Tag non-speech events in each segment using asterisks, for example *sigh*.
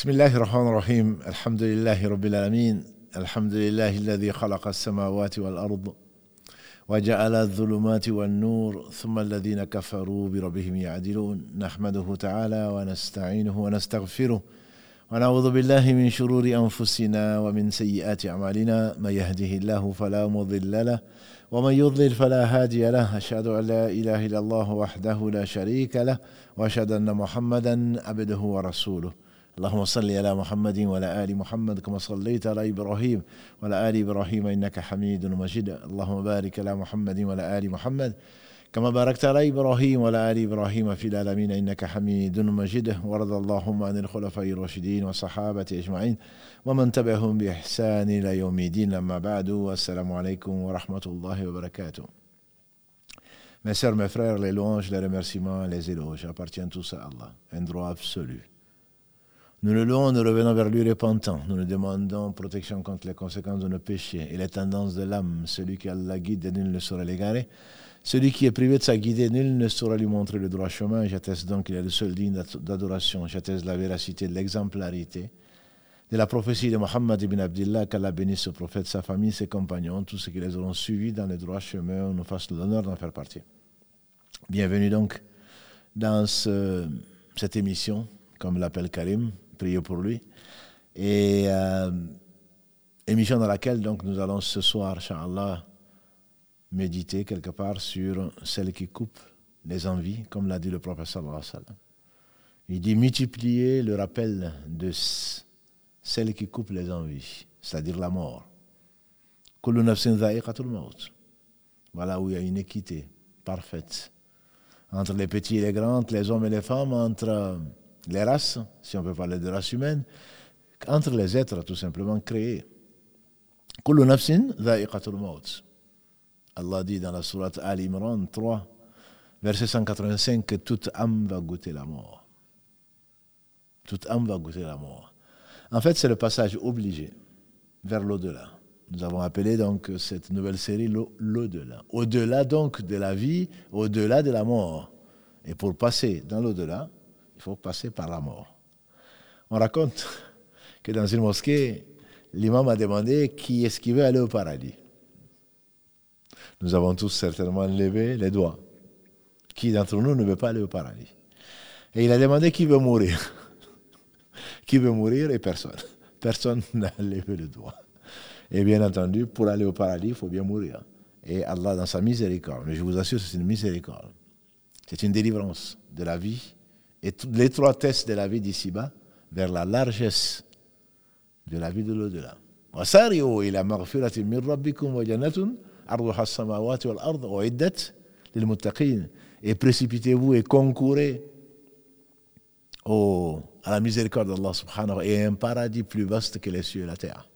بسم الله الرحمن الرحيم الحمد لله رب العالمين الحمد لله الذي خلق السماوات والأرض وجعل الظلمات والنور ثم الذين كفروا بربهم يعدلون نحمده تعالى ونستعينه ونستغفره ونعوذ بالله من شرور أنفسنا ومن سيئات أعمالنا من يهده الله فلا مضل له ومن يضلل فلا هادي له أشهد أن لا إله إلا الله وحده لا شريك له وأشهد أن محمدا عبده ورسوله اللهم صل على محمد وعلى آل محمد كما صليت على إبراهيم وعلى آل إبراهيم إنك حميد مجيد. اللهم بارك على محمد وعلى آل محمد كما باركت على إبراهيم وعلى آل إبراهيم في العالمين. إنك حميد مجيد. ورضى اللهم عن الخلفاء الراشدين والصحابة أجمعين ومن تبعهم بإحسان إلى يوم الدين. أما بعد والسلام عليكم ورحمة الله وبركاته. Mes sœurs, mes frères, les louanges, les remerciements, les éloges appartiennent tous à Allah, un droit absolu. Nous le louons, nous revenons vers lui repentant. Nous nous demandons protection contre les conséquences de nos péchés et les tendances de l'âme. Celui qui a la guide, nul ne saura l'égarer. Celui qui est privé de sa guidée, nul ne saura lui montrer le droit chemin. J'atteste donc qu'il est le seul digne d'adoration. J'atteste la véracité l'exemplarité de la prophétie de Mohammed ibn Abdullah, qu'Allah bénisse ce prophète, sa famille, ses compagnons, tous ceux qui les auront suivis dans le droit chemin, on nous fasse l'honneur d'en faire partie. Bienvenue donc dans cette émission, comme l'appelle Karim, prier pour lui. Et euh, émission dans laquelle donc nous allons ce soir, Inch'Allah, méditer quelque part sur celle qui coupe les envies, comme l'a dit le prophète. Il dit multiplier le rappel de celle qui coupe les envies, c'est-à-dire la mort. Voilà où il y a une équité parfaite entre les petits et les grands, les hommes et les femmes, entre les races, si on peut parler de race humaine, entre les êtres tout simplement créés. Allah dit dans la sourate Al Imran 3, verset 185, que toute âme va goûter la mort. Toute âme va goûter la mort. En fait, c'est le passage obligé vers l'au-delà. Nous avons appelé donc cette nouvelle série l'au-delà. Au-delà donc de la vie, au-delà de la mort. Et pour passer dans l'au-delà, il faut passer par la mort. On raconte *laughs* que dans une mosquée, l'imam a demandé qui est-ce qui veut aller au paradis. Nous avons tous certainement levé les doigts. Qui d'entre nous ne veut pas aller au paradis? Et il a demandé qui veut mourir. *laughs* qui veut mourir et personne. *laughs* Personne n'a levé le doigt. Et bien entendu, pour aller au paradis, il faut bien mourir. Et Allah, dans sa miséricorde, mais je vous assure, c'est une miséricorde. C'est une délivrance de la vie et l'étroitesse de la vie d'ici-bas vers la largesse de la vie de l'au-delà. et précipitez-vous et concourez au, à la miséricorde d'Allah subhanahu et un paradis plus vaste que les cieux et la terre.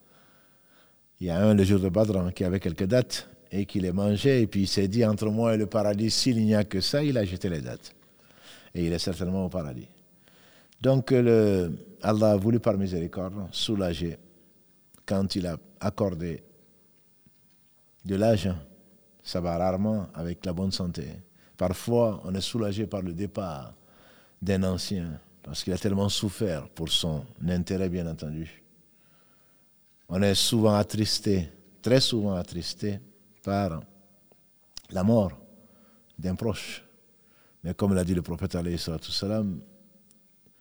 Il y a un le jour de Badr hein, qui avait quelques dates et qui les mangeait et puis il s'est dit entre moi et le paradis s'il n'y a que ça, il a jeté les dates et il est certainement au paradis. Donc le, Allah a voulu par miséricorde soulager quand il a accordé de l'âge, ça va rarement avec la bonne santé. Parfois, on est soulagé par le départ d'un ancien, parce qu'il a tellement souffert pour son intérêt, bien entendu. On est souvent attristé, très souvent attristé par la mort d'un proche. Mais comme l'a dit le prophète,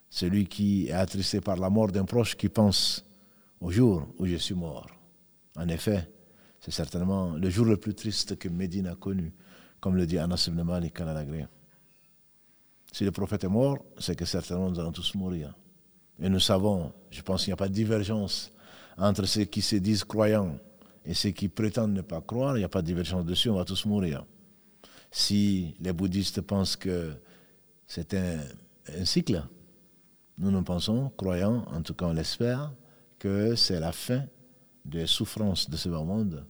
celui qui est attristé par la mort d'un proche qui pense au jour où je suis mort. En effet, c'est certainement le jour le plus triste que Médine a connu, comme le dit Anas ibn Malik al Si le prophète est mort, c'est que certainement nous allons tous mourir. Et nous savons, je pense qu'il n'y a pas de divergence entre ceux qui se disent croyants et ceux qui prétendent ne pas croire, il n'y a pas de divergence dessus, on va tous mourir. Si les bouddhistes pensent que c'est un, cycle, nous nous pensons, croyants, en tout cas on l'espère, que c'est la fin des souffrances de ce monde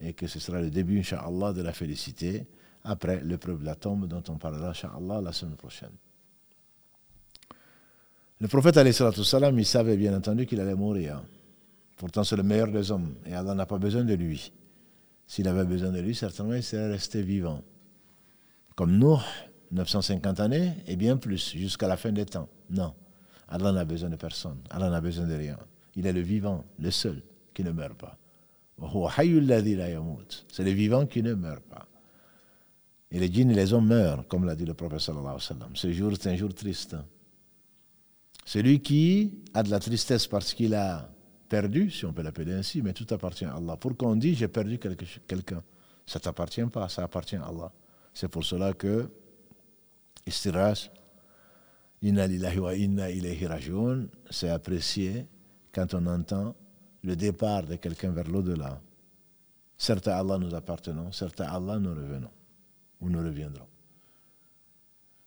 et que ce sera le début, Inch'Allah, de la félicité après l'épreuve de la tombe dont on parlera, Inch'Allah, la semaine prochaine. Le prophète, salam, il savait bien entendu qu'il allait mourir. Pourtant, c'est le meilleur des hommes et Allah n'a pas besoin de lui. S'il avait besoin de lui, certainement, il serait resté vivant comme nous, 950 années et bien plus, jusqu'à la fin des temps. Non. Allah n'a besoin de personne. Allah n'a besoin de rien. Il est le vivant, le seul qui ne meurt pas. C'est le vivant qui ne meurt pas. Et les djinns et les hommes meurent, comme l'a dit le prophète sallallahu alayhi wa sallam. Ce jour, c'est un jour triste. Celui qui a de la tristesse parce qu'il a perdu, si on peut l'appeler ainsi, mais tout appartient à Allah. Pour qu'on dise j'ai perdu quelqu'un, ça ne t'appartient pas, ça appartient à Allah. C'est pour cela que istiraj, inna lillahi wa inna ilayhi rajoun, c'est apprécié quand on entend le départ de quelqu'un vers l'au-delà. Certes à Allah nous appartenons, certes à Allah nous revenons, ou nous reviendrons.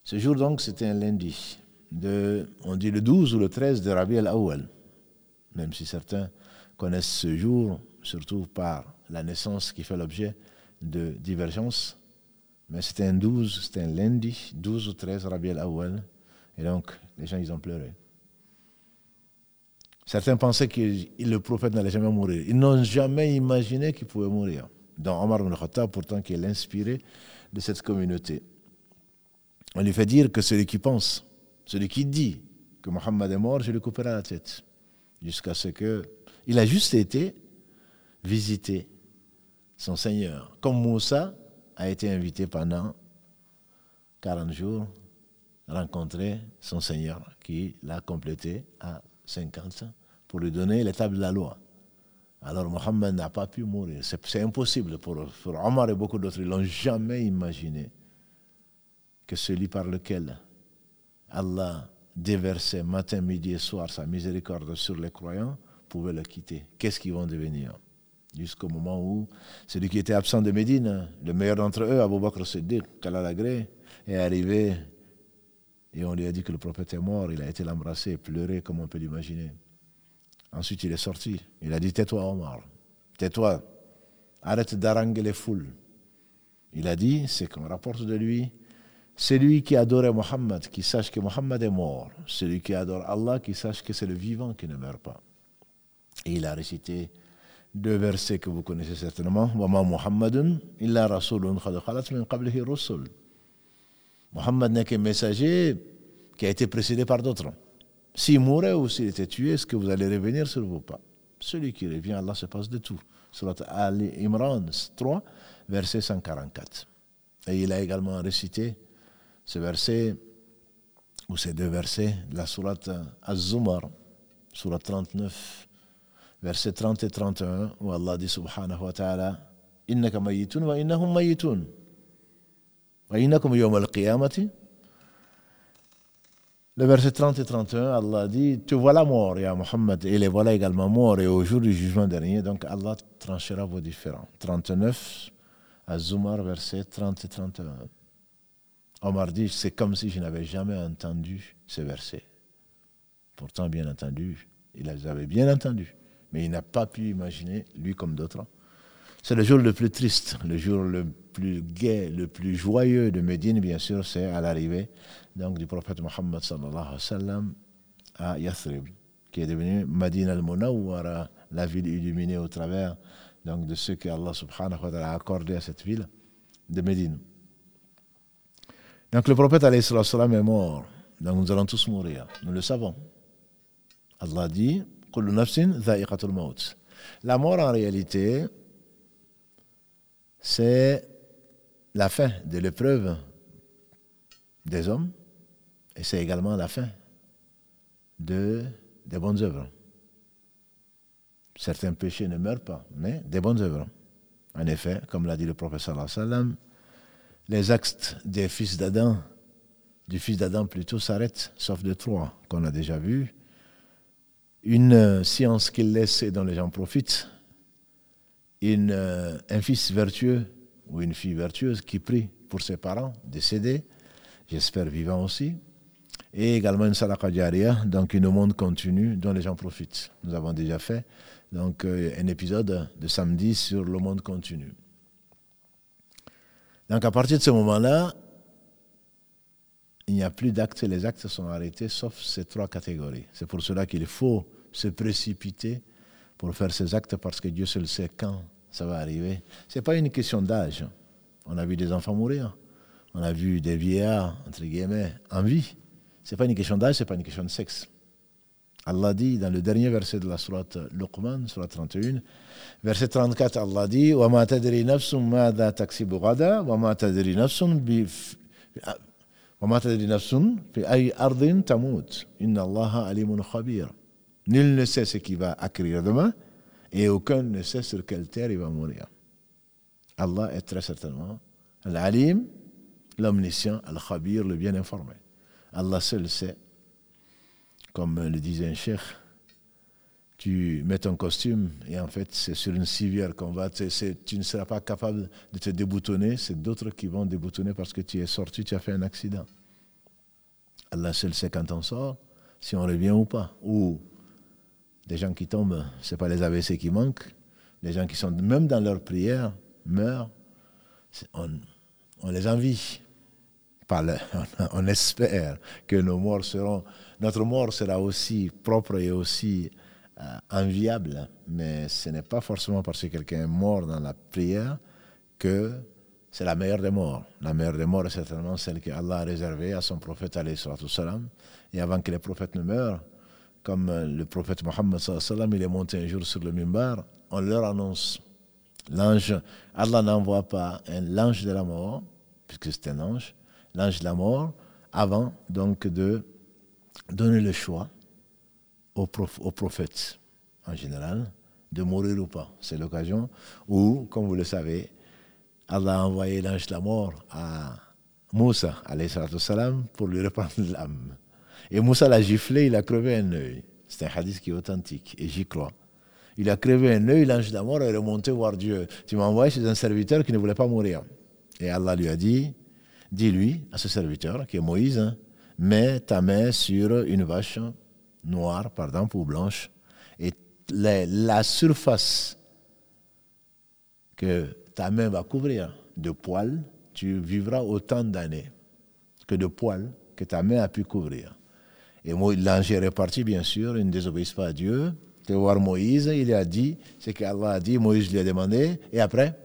Ce jour donc, c'était un lundi, on dit le 12 ou le 13 de Rabi al-Awwal, même si certains connaissent ce jour, surtout par la naissance qui fait l'objet de divergences. Mais c'était un 12, c'était un lundi, 12 ou 13 Rabi al-Awwal, et donc les gens, ils ont pleuré. Certains pensaient que le prophète n'allait jamais mourir. Ils n'ont jamais imaginé qu'il pouvait mourir. Dans Omar ibn pourtant, qui est l'inspiré de cette communauté. On lui fait dire que celui qui pense, celui qui dit que Mohammed est mort, je lui couperai la tête. Jusqu'à ce que. Il a juste été visiter son Seigneur. Comme Moussa a été invité pendant 40 jours, rencontrer son Seigneur, qui l'a complété à 50 pour lui donner l'étape de la loi. Alors Mohammed n'a pas pu mourir. C'est impossible pour, pour, Omar et beaucoup d'autres. Ils n'ont jamais imaginé que celui par lequel Allah déversait matin, midi et soir sa miséricorde sur les croyants pouvait le quitter. Qu'est-ce qu'ils vont devenir? Jusqu'au moment où celui qui était absent de Médine, le meilleur d'entre eux, Abu Bakr Siddiq, qu'Allah est arrivé et on lui a dit que le prophète est mort, il a été l'embrasser, pleurer comme on peut l'imaginer. Ensuite, il est sorti. Il a dit Tais-toi, Omar. Tais-toi. Arrête d'haranguer les foules. Il a dit C'est qu'on rapporte de lui celui qui adorait Mohammed, qui sache que Mohammed est mort. Celui qui adore Allah, qui sache que c'est le vivant qui ne meurt pas. Et il a récité deux versets que vous connaissez certainement. Muhammadun illa rasulun. Mohammed n'est qu'un messager qui a été précédé par d'autres. S'il mourait ou s'il était tué, est-ce que vous allez revenir sur vos pas? Celui qui revient, Allah se passe de tout. Surat Ali Imran 3, verset 144. Et il a également récité ce verset, ou ces deux versets, la Surat Az-Zumar, Surat 39, verset 30 et 31, où Allah dit subhanahu wa ta'ala, Innaka mayitun wa innahum mayitun. Le verset 30 et 31, Allah dit Tu voilà mort, Ya Muhammad, et les voilà également morts, et au jour du jugement dernier, donc Allah tranchera vos différends. 39, Az-Zumar, verset 30 et 31. Omar dit C'est comme si je n'avais jamais entendu ce verset. Pourtant, bien entendu, il les avait bien entendus, mais il n'a pas pu imaginer, lui comme d'autres, c'est le jour le plus triste, le jour le plus gai, le plus joyeux de Médine, bien sûr, c'est à l'arrivée donc, du prophète Mohammed à Yathrib, qui est devenu Madine al-Munawwara, la ville illuminée au travers donc, de ce que Allah subhanahu wa ta'ala a accordé à cette ville de Médine. Donc le prophète alayhi sallam est mort. Donc nous allons tous mourir. Nous le savons. Allah dit La mort en réalité, c'est la fin de l'épreuve des hommes et c'est également la fin de, des bonnes œuvres. Certains péchés ne meurent pas, mais des bonnes œuvres. En effet, comme l'a dit le professeur sallam, les actes des fils d'Adam, du fils d'Adam plutôt, s'arrêtent, sauf de trois qu'on a déjà vus. Une science qu'il laisse et dont les gens profitent, euh, un fils vertueux ou une fille vertueuse qui prie pour ses parents décédés, j'espère vivants aussi, et également une salaka donc une monde continue dont les gens profitent. Nous avons déjà fait donc euh, un épisode de samedi sur le monde continu. Donc à partir de ce moment-là, il n'y a plus d'actes, les actes sont arrêtés sauf ces trois catégories. C'est pour cela qu'il faut se précipiter pour faire ces actes parce que Dieu seul sait quand ça va arriver. Ce n'est pas une question d'âge. On a vu des enfants mourir. On a vu des vieillards, entre guillemets, en vie. Ce n'est pas une question d'âge, ce n'est pas une question de sexe. Allah dit dans le dernier verset de la sourate Luqman, sourate 31, verset 34, Allah dit وَمَا تَدْرِي نَفْسٌ مَاذَا تَكْسِبُ غَدًا وَمَا تَدْرِي نَفْسٌ وَمَا تَدْرِي نَفْسٌ فِي أَيِّ أَرْضٍ تَمُوتُ إِنَّ اللَّهَ عَلِيمٌ خَبِيرٌ Nul ne sait ce qui va acquérir demain et aucun ne sait sur quelle terre il va mourir. Allah est très certainement l'Alim, l'omniscient, Al-Khabir, le bien informé. Allah seul sait, comme le disait un cheikh, tu mets ton costume et en fait c'est sur une civière qu'on va, tu ne seras pas capable de te déboutonner, c'est d'autres qui vont déboutonner parce que tu es sorti, tu as fait un accident. Allah seul sait quand on sort, si on revient ou pas. Ou des gens qui tombent, ce n'est pas les AVC qui manquent, les gens qui sont même dans leur prière meurent, on, les envie. *laughs* on, espère que notre mort sera aussi propre et aussi euh, enviable, mais ce n'est pas forcément parce que quelqu'un est mort dans la prière que c'est la meilleure des morts. La meilleure des morts est certainement celle que Allah a réservée à son prophète. Et avant que les prophètes ne meurent, comme le prophète Mohammed il est monté un jour sur le mimbar, on leur annonce. L'ange, Allah n'envoie pas un l'ange de la mort, puisque c'est un ange, l'ange de la mort, avant donc de donner le choix aux, prophètes en général de mourir ou pas. C'est l'occasion où, comme vous le savez, Allah a envoyé l'ange de la mort à Moussa, salam, pour lui reprendre l'âme. Et Moussa l'a giflé, il a crevé un œil. C'est un hadith qui est authentique, et j'y crois. Il a crevé un œil, l'ange de mort est remonté voir Dieu. Tu m'as envoyé chez un serviteur qui ne voulait pas mourir. Et Allah lui a dit, dis-lui à ce serviteur, qui est Moïse, hein, mets ta main sur une vache noire, pardon, ou blanche, et la, surface que ta main va couvrir de poils, tu vivras autant d'années que de poils que ta main a pu couvrir. Et l'ange est reparti, bien sûr, il ne désobéisse pas à Dieu. De voir Moïse, il a dit ce qu'Allah a dit, Moïse lui a demandé, et après?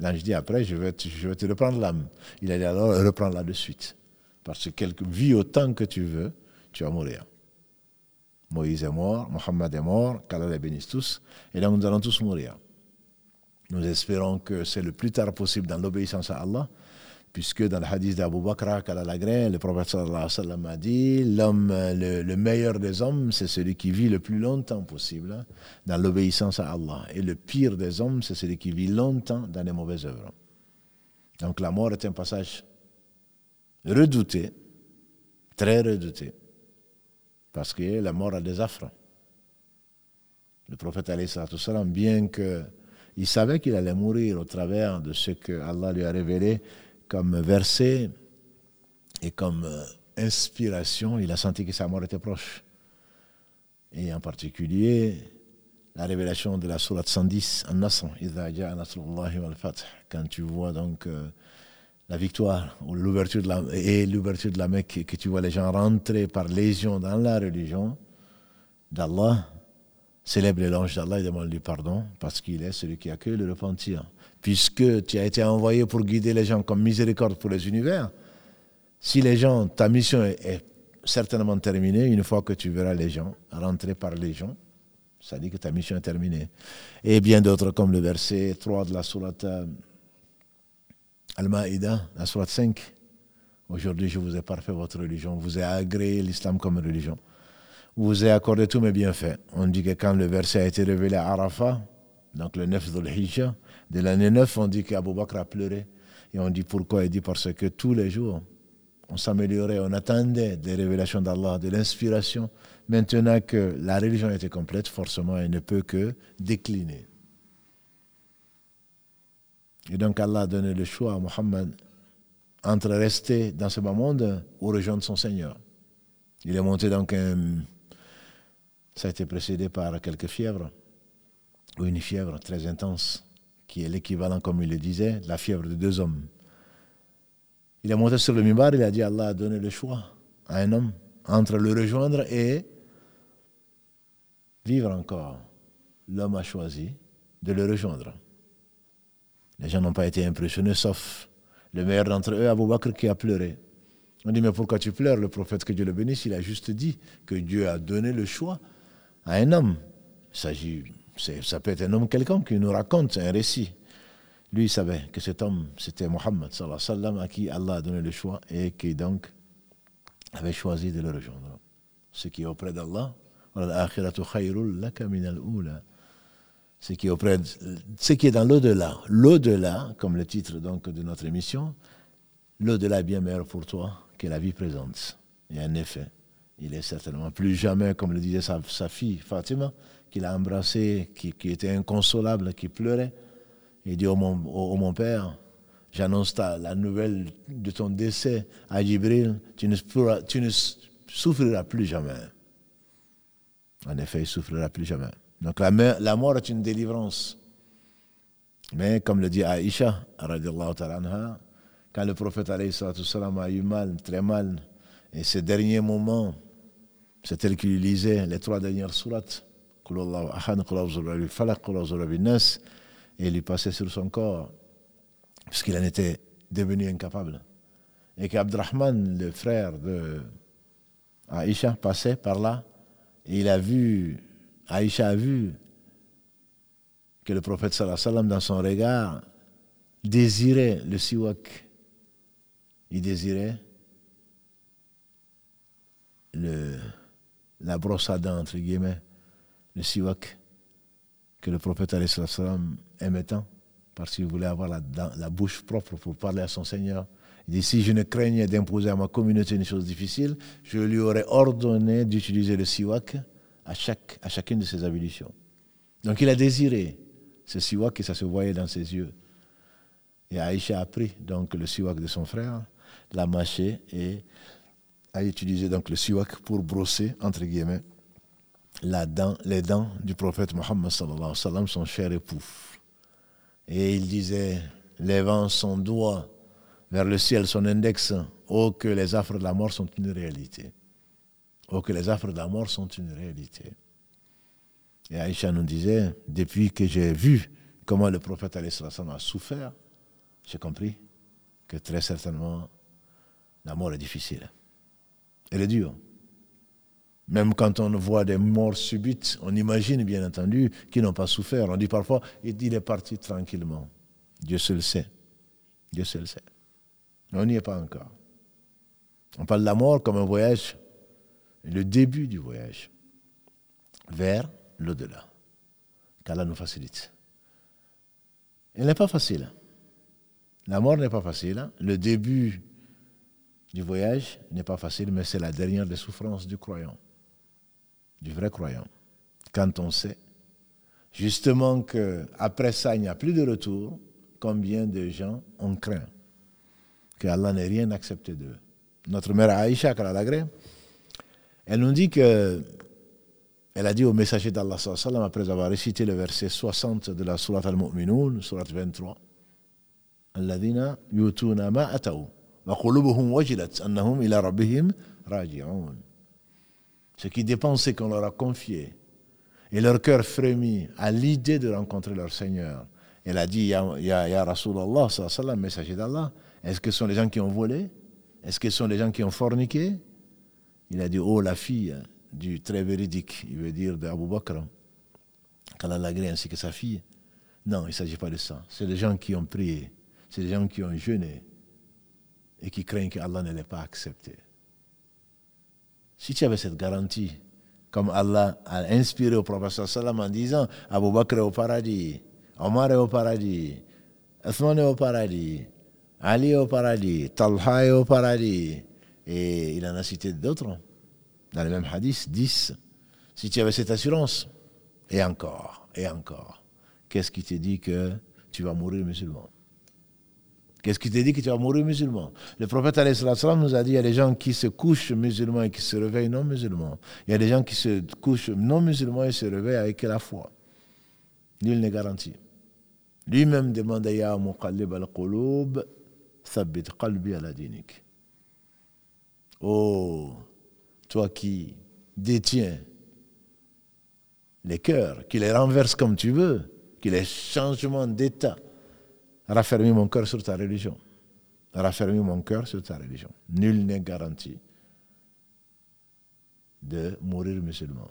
L'ange dit après, je vais, te, reprendre l'âme. Il a dit alors, reprends-la de suite. Parce que vis autant que tu veux, tu vas mourir. Moïse est mort, Mohammed est mort, qu'Allah les bénisse tous, et donc nous allons tous mourir. Nous espérons que c'est le plus tard possible dans l'obéissance à Allah, puisque dans le hadith d'Abu Bakr, le prophète sallam a dit l'homme, le, meilleur des hommes, c'est celui qui vit le plus longtemps possible hein, dans l'obéissance à Allah. Et le pire des hommes, c'est celui qui vit longtemps dans les mauvaises œuvres. Donc la mort est un passage redouté, très redouté, parce que la mort a des affres. Le prophète, bien qu'il savait qu'il allait mourir au travers de ce que Allah lui a révélé comme verset et comme euh, inspiration, il a senti que sa mort était proche. Et en particulier, la révélation de la sourate 110, quand tu vois donc euh, la victoire ou l'ouverture de la, et l'ouverture de la Mecque, que tu vois les gens rentrer par légion dans la religion d'Allah, célèbre l'ange d'Allah et demande lui pardon parce qu'il est celui qui accueille le repentir. Puisque tu as été envoyé pour guider les gens comme miséricorde pour les univers, si les gens, ta mission est, certainement terminée une fois que tu verras les gens rentrer par légion, ça dit que ta mission est terminée. Et bien d'autres comme le verset 3 de la sourate euh, Al-Ma'ida, la sourate 5. Aujourd'hui, je vous ai parfait votre religion, vous ai agréé l'islam comme religion vous ai accordé tous mes bienfaits. On dit que quand le verset a été révélé à Arafat, donc le 9 de l'Hijjah, de l'année 9, on dit qu'Abou Bakr a pleuré. Et on dit pourquoi? Il dit parce que tous les jours, on s'améliorait, on attendait des révélations d'Allah, de l'inspiration. Maintenant que la religion était complète, forcément, elle ne peut que décliner. Et donc Allah a donné le choix à Mohammed entre rester dans ce bas monde ou rejoindre son Seigneur. Il est monté donc un ça a été précédé par quelques fièvres, ou une fièvre très intense, qui est l'équivalent, comme il le disait, la fièvre de deux hommes. Il est monté sur le mimbar, il a dit Allah a donné le choix à un homme entre le rejoindre et vivre encore. L'homme a choisi de le rejoindre. Les gens n'ont pas été impressionnés, sauf le meilleur d'entre eux, Abu Bakr, qui a pleuré. On dit, mais pourquoi tu pleures? Le prophète, que Dieu le bénisse, il a juste dit que Dieu a donné le choix à un homme. Il s'agit, ça peut être un homme quelconque qui nous raconte un récit. Lui, il savait que cet homme, c'était Mohammed, à qui Allah a donné le choix et qui donc avait choisi de le rejoindre. Ce qui est auprès d'Allah, ce qui est auprès de, ce qui est dans l'au-delà. L'au-delà, comme le titre donc de notre émission, l'au-delà est bien meilleur pour toi que la vie présente. Et en effet, il est certainement plus jamais, comme le disait sa, fille Fatima, qu'il a embrassé, qui, était inconsolable, qui pleurait. Il dit au mon, père, j'annonce la nouvelle de ton décès à Jibril, tu ne, souffriras plus jamais. En effet, il ne souffrira plus jamais. Donc la, mort est une délivrance. Mais comme le dit Aïcha, quand le prophète a eu mal, très mal, et ces derniers moments, c'est tel qu'il lisait les trois dernières sourates, et lui passait sur son corps, puisqu'il en était devenu incapable. Et qu'Abdrahman, le frère de passait par là, et il a vu, Aïcha a vu que le prophète sallam dans son regard désirait le siwak. Il désirait le, la brosse à dents, entre guillemets, le siwak que le prophète aimait tant, parce qu'il voulait avoir la, la bouche propre pour parler à son Seigneur. Il dit, si je ne craignais d'imposer à ma communauté une chose difficile, je lui aurais ordonné d'utiliser le siwak à, chaque, à chacune de ses ablutions. Donc il a désiré ce siwak et ça se voyait dans ses yeux. Et Aïcha a pris donc le siwak de son frère, l'a mâché et a utilisé donc le siwak pour brosser, entre guillemets, les dents du prophète Mohammed sallallahu alayhi wa sallam, son cher époux. Et il disait, levant son doigt vers le ciel son index, oh que les affres de la mort sont une réalité. Oh que les affres de la mort sont une réalité. Et Aïcha nous disait, depuis que j'ai vu comment le prophète a souffert, j'ai compris que très certainement la mort est difficile. Elle est dure. Même quand on voit des morts subites, on imagine bien entendu qu'ils n'ont pas souffert. On dit parfois, il est parti tranquillement. Dieu seul sait. Dieu seul le sait. On n'y est pas encore. On parle de la mort comme un voyage, le début du voyage vers l'au-delà. Qu'Allah nous facilite. Elle n'est pas facile. La mort n'est pas facile. Le début du voyage n'est pas facile, mais c'est la dernière des souffrances du croyant, du vrai croyant. Quand on sait justement qu'après ça, il n'y a plus de retour, combien de gens ont craint que Allah n'ait rien accepté d'eux. Notre mère Aïcha, Kalalagré, elle nous dit que elle a dit au messager d'Allah après avoir récité le verset 60 de la Surat al-Mu'minun, Surat 23, الذين يؤتون ما أتوا وقلوبهم وجلت أنهم إلى ربهم راجعون ce qui dépend, c'est qu'on leur a confié. Et leur cœur frémit à l'idée de rencontrer leur Seigneur. Elle a dit, Ya, ya, ya Rasulallah, messager d'Allah, est-ce que ce sont les gens qui ont volé? Est-ce que ce sont les gens qui ont forniqué? Il a dit, oh la fille du très véridique, il veut dire d'Abu Bakr, qu'Allah l'a ainsi que sa fille. Non, il ne s'agit pas de ça. C'est les gens qui ont prié, c'est les gens qui ont jeûné et qui craignent qu'Allah ne l'ait pas accepté. Si tu avais cette garantie, comme Allah a inspiré au prophète sallam en disant Abu Bakr est au paradis, Omar est au paradis, Othman est au paradis, Ali est au paradis, Talha est au paradis, et il en a cité d'autres dans le même hadith, 10. Si tu avais cette assurance, et encore, et encore, qu'est-ce qui te dit que tu vas mourir musulman? Qu'est-ce qui te dit que tu vas mourir musulman? Le prophète nous a dit il y a des gens qui se couchent musulmans et qui se réveillent non musulmans. Il y a des gens qui se couchent non musulmans et se réveillent avec la foi. Nul n'est garanti. Lui-même demande Ya muqallib al-qulub, thabbit qalbi ala dinik. Oh, toi qui détiens les cœurs, qui les renverse comme tu veux, qui les changements d'état, raffermis mon cœur sur ta religion. raffermis mon cœur sur ta religion. Nul n'est garanti de mourir musulman.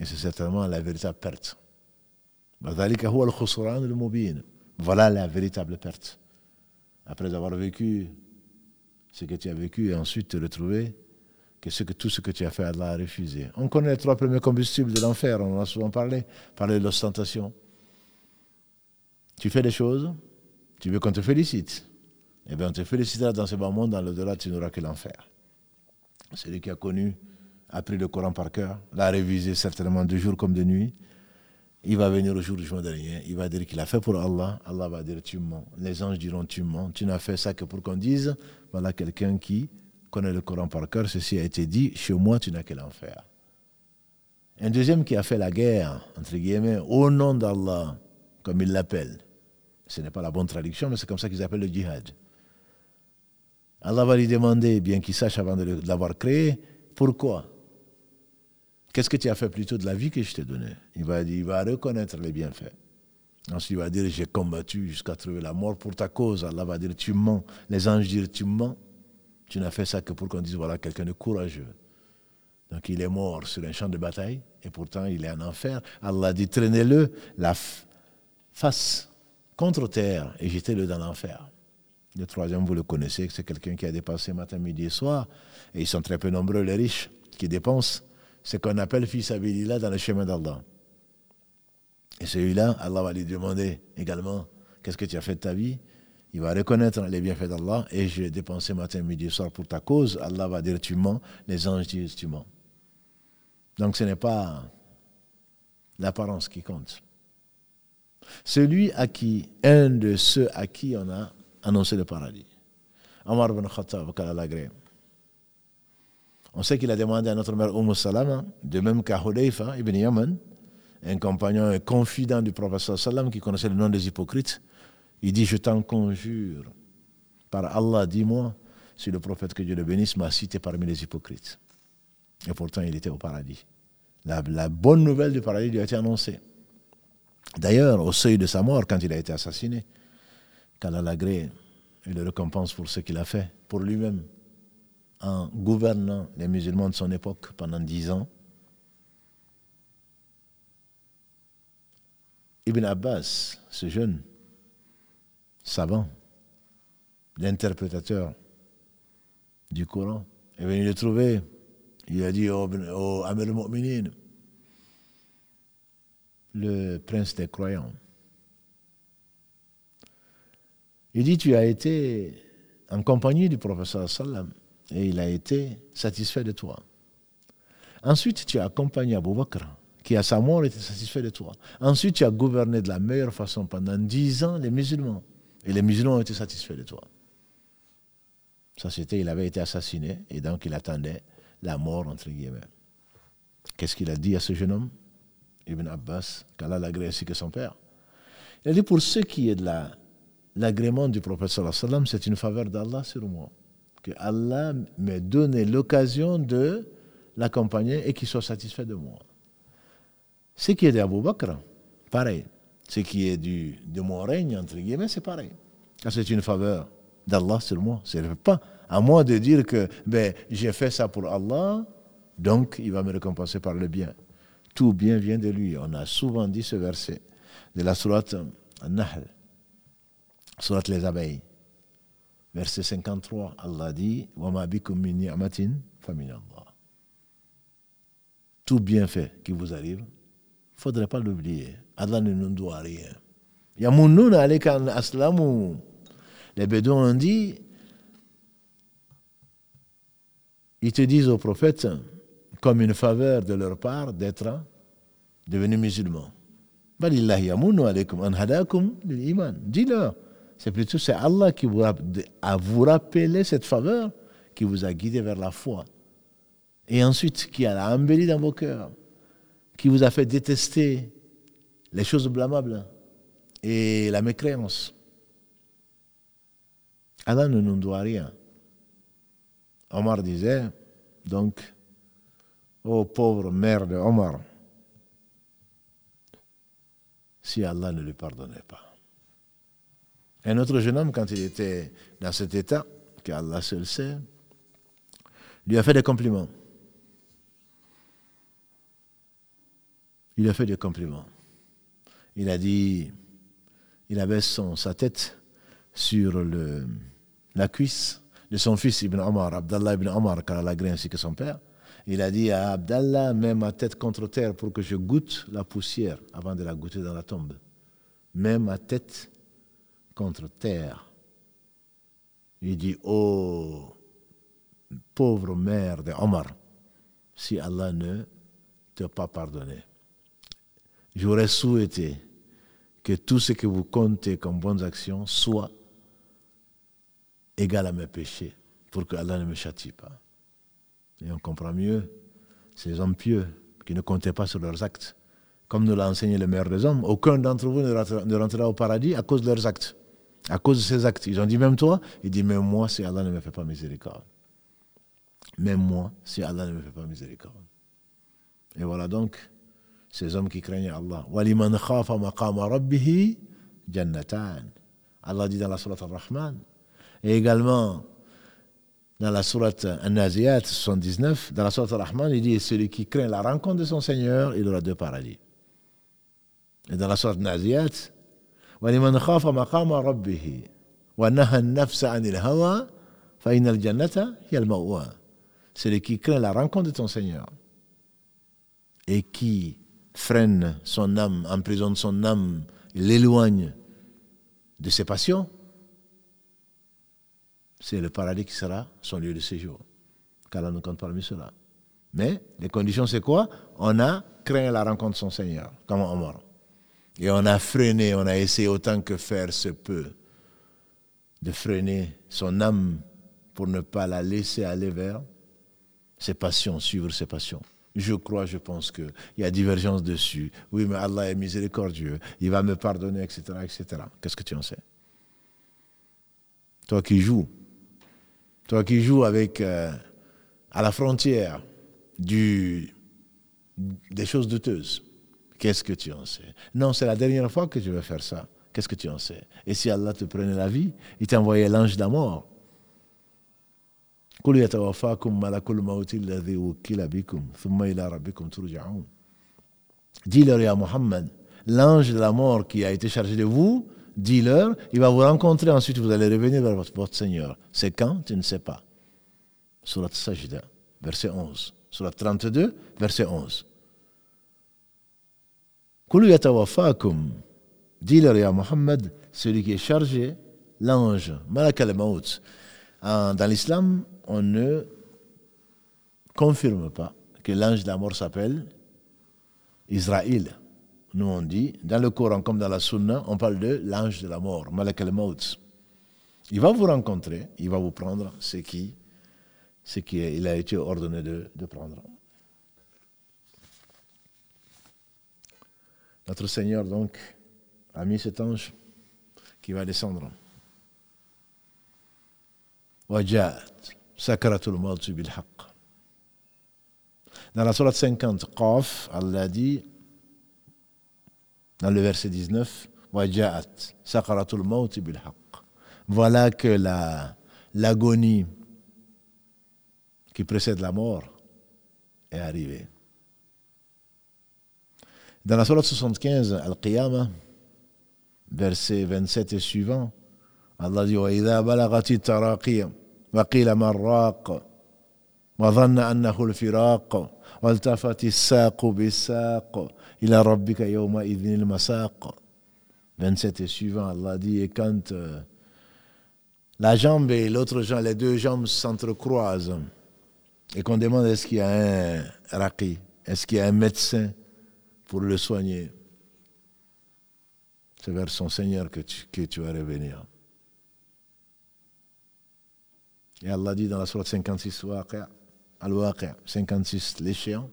Et c'est certainement la véritable perte. Voilà la véritable perte. Après avoir vécu ce que tu as vécu et ensuite te retrouver que, que tout ce que tu as fait, Allah a refusé. On connaît les trois premiers combustibles de l'enfer, on en a souvent parlé, parler de l'ostentation. Tu fais des choses, tu veux qu'on te félicite. Eh bien, on te félicitera dans ce bas monde, dans l'au-delà, tu n'auras que l'enfer. Celui qui a connu, a pris le Coran par cœur, l'a révisé certainement de jour comme de nuit, il va venir au jour du jour dernier, il va dire qu'il a fait pour Allah, Allah va dire tu mens. Les anges diront tu mens, tu n'as fait ça que pour qu'on dise, voilà quelqu'un qui connaît le Coran par cœur, ceci a été dit, chez moi tu n'as que l'enfer. Un deuxième qui a fait la guerre, entre guillemets, au nom d'Allah, comme il l'appelle. Ce n'est pas la bonne traduction, mais c'est comme ça qu'ils appellent le djihad. Allah va lui demander, bien qu'il sache avant de l'avoir créé, pourquoi? Qu'est-ce que tu as fait plutôt de la vie que je t'ai donnée? Il va, il va reconnaître les bienfaits. Ensuite, il va dire J'ai combattu jusqu'à trouver la mort pour ta cause. Allah va dire Tu mens. Les anges disent Tu mens. Tu n'as fait ça que pour qu'on dise Voilà quelqu'un de courageux. Donc il est mort sur un champ de bataille et pourtant il est en enfer. Allah dit Traînez-le la face contre terre et jetez-le dans l'enfer. Le troisième, vous le connaissez, c'est quelqu'un qui a dépensé matin, midi et soir. Et ils sont très peu nombreux, les riches, qui dépensent ce qu'on appelle fils là dans le chemin d'Allah. Et celui-là, Allah va lui demander également qu'est-ce que tu as fait de ta vie? Il va reconnaître les bienfaits d'Allah et j'ai dépensé matin, midi et soir pour ta cause. Allah va dire tu mens, les anges disent tu mens. Donc ce n'est pas l'apparence qui compte. Celui à qui, un de ceux à qui on a annoncé le paradis. Omar ibn Khattab, On sait qu'il a demandé à notre mère Umm Salama, de même qu'à Hudayfa ibn Yaman, un compagnon, un confident du prophète sallam qui connaissait le nom des hypocrites. Il dit Je t'en conjure, par Allah, dis-moi si le prophète que Dieu le bénisse m'a cité parmi les hypocrites. Et pourtant, il était au paradis. La, la bonne nouvelle du paradis lui a été annoncée. D'ailleurs, au seuil de sa mort, quand il a été assassiné, qu'Allah l'agrée et le récompense pour ce qu'il a fait pour lui-même en gouvernant les musulmans de son époque pendant dix ans. Ibn Abbas, ce jeune savant, l'interprétateur du Coran, est venu le trouver. Il a dit au, au Amir al-Mu'minin, le prince des croyants. Il dit, tu as été en compagnie du professeur sallam et il a été satisfait de toi. Ensuite, tu as accompagné Abu Bakr, qui à sa mort était satisfait de toi. Ensuite, tu as gouverné de la meilleure façon pendant dix ans les musulmans. Et les musulmans ont été satisfaits de toi. Ça, c'était, il avait été assassiné et donc il attendait la mort, entre guillemets. Qu'est-ce qu'il a dit à ce jeune homme? Ibn Abbas, qu'Allah l'agrée ainsi que son père. Il a dit pour ce qui est de l'agrément du prophète c'est une faveur d'Allah sur moi. Que Allah m'ait donné l'occasion de l'accompagner et qu'il soit satisfait de moi. Ce qui est d'Abu Bakr, pareil. Ce qui est du, de mon règne, entre guillemets, c'est pareil. C'est une faveur d'Allah sur moi. Ce n'est pas à moi de dire que ben, j'ai fait ça pour Allah, donc il va me récompenser par le bien. Tout bien vient de lui. On a souvent dit ce verset de la sourate Nahl, sourate les abeilles. Verset 53, Allah dit Tout bienfait qui vous arrive, il ne faudrait pas l'oublier. Allah ne nous doit rien. Les Bédouins ont dit ils te disent au prophète comme une faveur de leur part d'être devenus musulmans. Dis-leur, c'est plutôt c'est Allah qui vous a, rappelé cette faveur qui vous a guidé vers la foi. Et ensuite, qui a embelli dans vos cœurs, qui vous a fait détester les choses blâmables et la mécréance. Allah ne nous doit rien. Omar disait, donc, ô pauvre mère de Omar, si Allah ne lui pardonnait pas. Un autre jeune homme, quand il était dans cet état, qu'Allah seul sait, lui a fait des compliments. Il a fait des compliments. Il a dit, il avait son, sa tête sur la cuisse de son fils Ibn Omar, Abdallah Ibn Omar, car ainsi que son père. Il a dit à Abdallah, mets ma tête contre terre pour que je goûte la poussière avant de la goûter dans la tombe. Mets ma tête contre terre. Il dit, oh, pauvre mère de Omar, si Allah ne t'a pas pardonné. J'aurais souhaité que tout ce que vous comptez comme bonnes actions soit égal à mes péchés, pour que Allah ne me châtie pas. Et on comprend mieux ces hommes pieux qui ne comptaient pas sur leurs actes. Comme nous l'a enseigné le meilleur des hommes, aucun d'entre vous ne rentrera au paradis à cause de leurs actes. À cause de ses actes. Ils ont dit même toi, il dit même moi si Allah ne me fait pas miséricorde. Même moi si Allah ne me fait pas miséricorde. Et voilà donc ces hommes qui craignaient Allah. Allah dit dans la Surah Al-Rahman. Et également dans la sourate An-Naziyat 79, dans la sourate Al-Rahman, il dit Celui qui craint la rencontre de son Seigneur, il aura deux paradis. Et dans la sourate An-Naziyat, وَلِمَنْ خَافَ مَقَامَ رَبِّهِ وَنَهَى النَّفْسَ عَنِ الْهَوَى فَإِنَّ الْجَنَّةَ هِيَ الْمَأْوَى Celui qui craint la rencontre de ton Seigneur et qui freine son âme, emprisonne son âme, l'éloigne de ses passions, c'est le paradis qui sera son lieu de séjour. Qu'Allah nous compte parmi cela. Mais les conditions, c'est quoi? On a craint la rencontre de son Seigneur, comme Omar. Et on a freiné, on a essayé autant que faire se peut de freiner son âme pour ne pas la laisser aller vers ses passions, suivre ses passions. Je crois, je pense qu'il y a divergence dessus. Oui, mais Allah est miséricordieux, il va me pardonner, etc. etc. Qu'est-ce que tu en sais? Toi qui joues toi qui joues avec, euh, à la frontière des choses douteuses, qu'est-ce que tu en sais? Non, c'est la dernière fois que je vais faire ça. Qu'est-ce que tu en sais? Et si Allah te prenait la vie, il t'envoyait l'ange de la mort. Dis-leur, à Muhammad, l'ange de la mort qui a été chargé de vous dis-leur, il va vous rencontrer, ensuite vous allez revenir vers votre, Seigneur. C'est quand? Tu ne sais pas. Surat Sajda, verset 11. Surat 32, verset 11. Dis-leur, ya Muhammad, celui qui est chargé, l'ange, Malak al-Maut. Dans l'islam, on ne confirme pas que l'ange de la mort s'appelle Israël. Nous on dit, dans le Coran comme dans la Sunna, on parle de l'ange de la mort, Malak al-Maut. Il va vous rencontrer, il va vous prendre ce qui, ce qui il a été ordonné de, de prendre. Notre Seigneur donc a mis cet ange qui va descendre. Dans la Sourate 50, Qaf, Allah dit dans le verset 19, voilà que la, l'agonie qui précède la mort est arrivée. Dans la Sourate 75, Al-Qiyamah, verset 27 et suivant, Allah dit وإذا بلغت التراقي وقيل من راق وظن أنه الفراق والتفت الساق بالساق ila rabbika yawma idhinil masaq. 27 et suivant, Allah dit, et quand euh, la jambe et l'autre jambe, les deux jambes s'entrecroisent, et qu'on demande est-ce qu'il y a un raqi, est-ce qu'il y a un médecin pour le soigner, c'est vers son Seigneur que tu, que tu vas revenir. Et Allah dit dans la sourate 56, Al-Waqi', 56, l'échéant,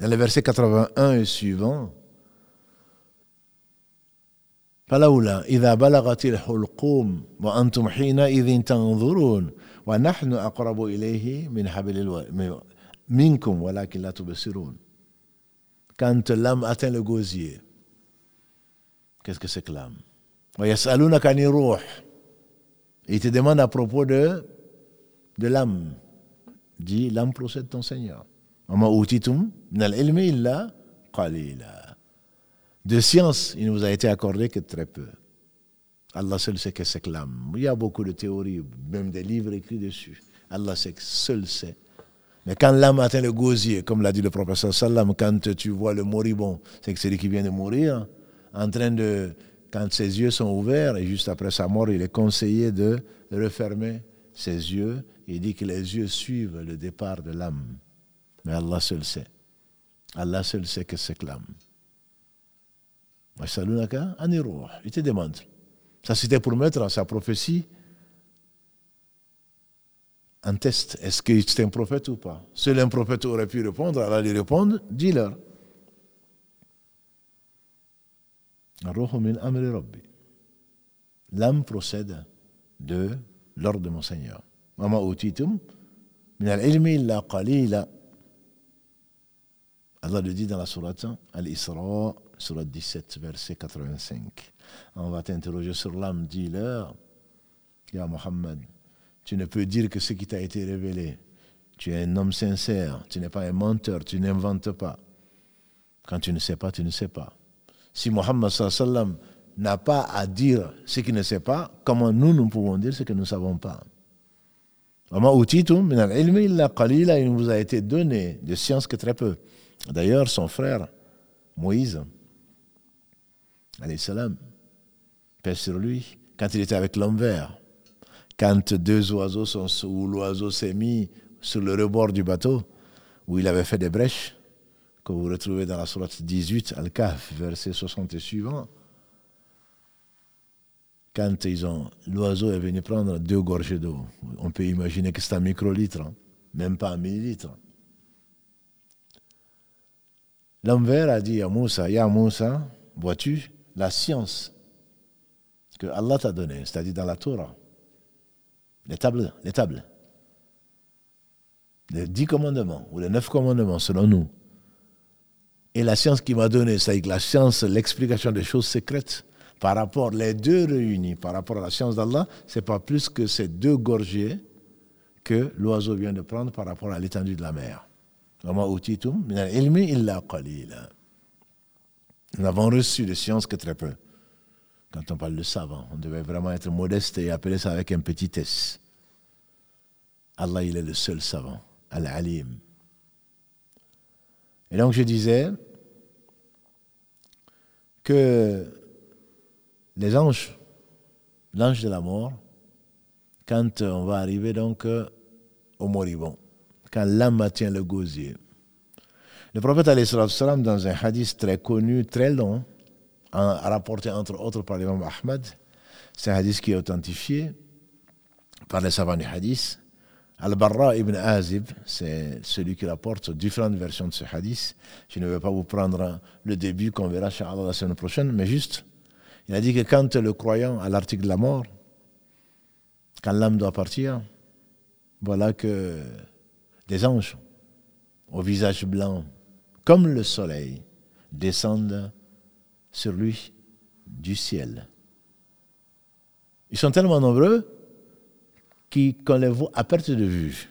dans le verset 81 et suivant, فلولا إذا بلغت الحلقوم وأنتم حينئذ تنظرون ونحن أقرب إليه من حبل ألو... منكم ولكن لا تبصرون Quand l'âme atteint le gosier, qu'est-ce que c'est que l'âme Il te demande à propos de, de l'âme. Dit, l'âme procède ton Seigneur. De science, il ne vous a été accordé que très peu. Allah seul sait que c'est l'âme. Il y a beaucoup de théories, même des livres écrits dessus. Allah seul sait. Mais quand l'âme atteint le gosier, comme l'a dit le professeur Sallam, quand tu vois le moribond, c'est que c'est lui qui vient de mourir, en train de, quand ses yeux sont ouverts, et juste après sa mort, il est conseillé de refermer ses yeux. Il dit que les yeux suivent le départ de l'âme. Mais Allah seul sait. Allah seul sait que c'est que l'âme. Il te demande. Ça, c'était pour mettre sa prophétie en test. Est-ce que c'est un prophète ou pas? Seul un prophète aurait pu répondre. Allah lui répond dis-leur. L'âme procède de l'ordre de mon Seigneur. Allah le dit dans la sourate Al-Isra, sourate 17, verset 85. On va t'interroger sur l'âme, dis-leur, Ya Muhammad, tu ne peux dire que ce qui t'a été révélé. Tu es un homme sincère, tu n'es pas un menteur, tu n'inventes pas. Quand tu ne sais pas, tu ne sais pas. Si Muhammad sallam n'a pas à dire ce qu'il ne sait pas, comment nous, nous pouvons dire ce que nous ne savons pas? Il vous a été donné de science que très peu. D'ailleurs, son frère, Moïse, salam, paix sur lui, quand il était avec l'homme vert, quand deux oiseaux sont, où l'oiseau s'est mis sur le rebord du bateau, où il avait fait des brèches, que vous retrouvez dans la sourate 18, Al-Kahf, verset 60 et suivant, quand l'oiseau est venu prendre deux gorgées d'eau, on peut imaginer que c'est un microlitre, hein, même pas un millilitre. Vert a dit à Moussa, Ya Moussa, vois-tu la science que Allah t'a donnée, c'est-à-dire dans la Torah, les tables, les tables, les dix commandements ou les neuf commandements selon nous, et la science qu'il m'a donnée, c'est-à-dire la science, l'explication des choses secrètes, par rapport, les deux réunis, par rapport à la science d'Allah, ce n'est pas plus que ces deux gorgées que l'oiseau vient de prendre par rapport à l'étendue de la mer. Nous n'avons reçu de science que très peu. Quand on parle de savant, on devait vraiment être modeste et appeler ça avec un petit S. Allah, il est le seul savant, Al-Alim. Et donc je disais que les anges, l'ange de la mort, quand on va arriver donc au moribond, quand l'âme tient le gosier. Le prophète, dans un hadith très connu, très long, rapporté entre autres par l'imam Ahmad, c'est un hadith qui est authentifié par les savants du hadith. Al-Barra ibn Azib, c'est celui qui rapporte différentes versions de ce hadith. Je ne vais pas vous prendre le début qu'on verra chez Allah la semaine prochaine, mais juste, il a dit que quand le croyant a l'article de la mort, quand l'âme doit partir, voilà que des anges au visage blanc, comme le soleil, descendent sur lui du ciel. Ils sont tellement nombreux qu'on les voit à perte de vue.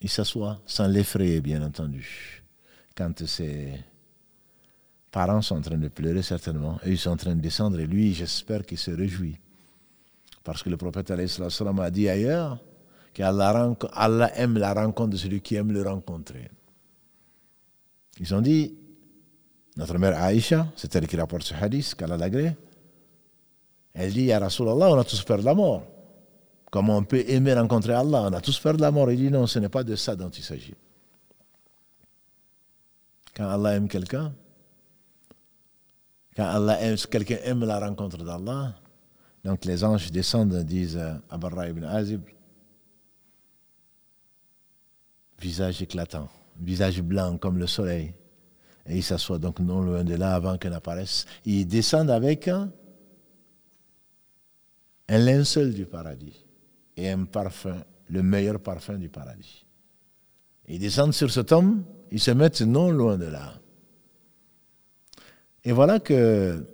Ils s'assoient sans l'effrayer, bien entendu. Quand ses parents sont en train de pleurer, certainement, et ils sont en train de descendre, et lui, j'espère qu'il se réjouit. Parce que le prophète a dit ailleurs qu'Allah aime la rencontre de celui qui aime le rencontrer. Ils ont dit, notre mère Aïcha, c'est elle qui rapporte ce hadith, qu'Allah l'agrée, elle dit, Ya Rasulallah, on a tous peur de la mort. Comment on peut aimer rencontrer Allah? On a tous peur de la mort. Il dit, non, ce n'est pas de ça dont il s'agit. Quand Allah aime quelqu'un, quand Allah aime, quelqu'un aime la rencontre d'Allah, donc les anges descendent, disent à Barra ibn Azib, visage éclatant, visage blanc comme le soleil. Et il s'assoit donc non loin de là avant qu'elle apparaisse. Ils descendent avec un, un linceul du paradis et un parfum, le meilleur parfum du paradis. Ils descendent sur cet homme, ils se mettent non loin de là. Et voilà que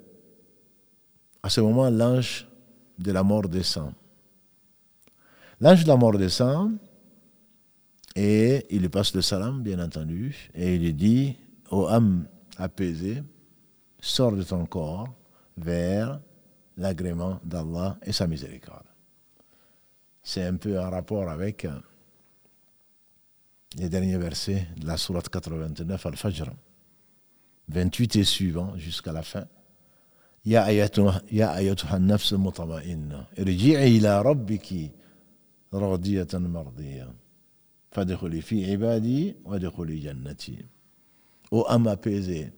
À ce moment, l'ange de la mort descend. L'ange de la mort descend et il lui passe le salam, bien entendu, et il lui dit, ô âme apaisée, sors de ton corps vers l'agrément d'Allah et sa miséricorde. C'est un peu en rapport avec euh, les derniers versets de la sourate 89 Al-Fajr, 28 et suivant jusqu'à la fin. Ya ayatuha nafs mutama'inna, irji'i ila rabbiki radiyatan. Fadkhuli fi ibadi jannati. Ô âme apaisée,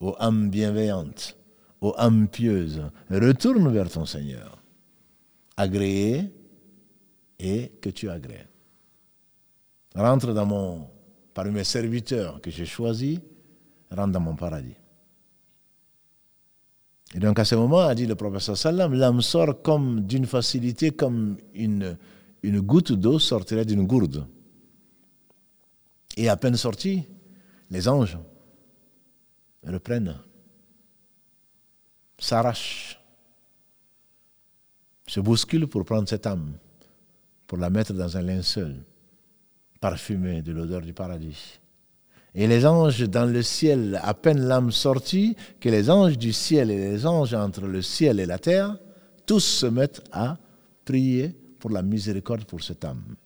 ô âme bienveillante, ô âme pieuse, retourne vers ton Seigneur, agréé et que tu agrées. Rentre dans mon, parmi mes serviteurs que j'ai choisis, rentre dans mon paradis. Et donc à ce moment, a dit le professeur l'âme sort comme d'une facilité, comme une, une goutte d'eau sortirait d'une gourde. Et à peine sorti, les anges reprennent, s'arrachent, se bousculent pour prendre cette âme, pour la mettre dans un linceul parfumé de l'odeur du paradis. Et les anges dans le ciel, à peine l'âme sortie, que les anges du ciel et les anges entre le ciel et la terre, tous se mettent à prier pour la miséricorde pour cette âme.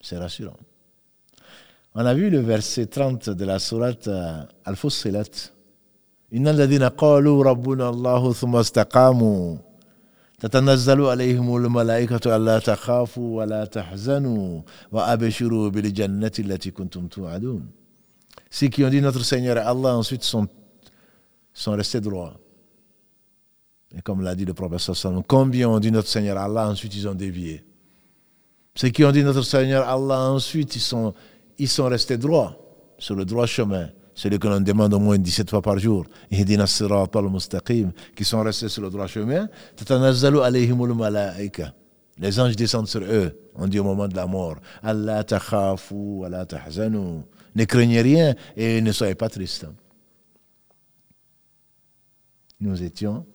C'est rassurant. On a vu le verset 30 de la sourate euh, Al-Fussilat. إن الذين قالوا ربنا الله ثم استقاموا تتنزل عليهم الملائكة ألا تخافوا ولا تحزنوا وأبشروا بالجنة التي كنتم توعدون Ceux qui ont dit notre Seigneur et Allah ensuite sont, sont restés droits. Et comme l'a dit le prophète sallam, combien ont dit notre Seigneur Allah ensuite ils ont dévié. Ceux qui ont dit notre Seigneur Allah ensuite ils sont ils sont restés droits sur le droit chemin, celui que l'on demande au moins 17 fois par jour, qui sont restés sur le droit chemin, les anges descendent sur eux, on dit au moment de la mort, Allah Allah tahzanu, ne craignez rien et ne soyez pas tristes. Nous étions,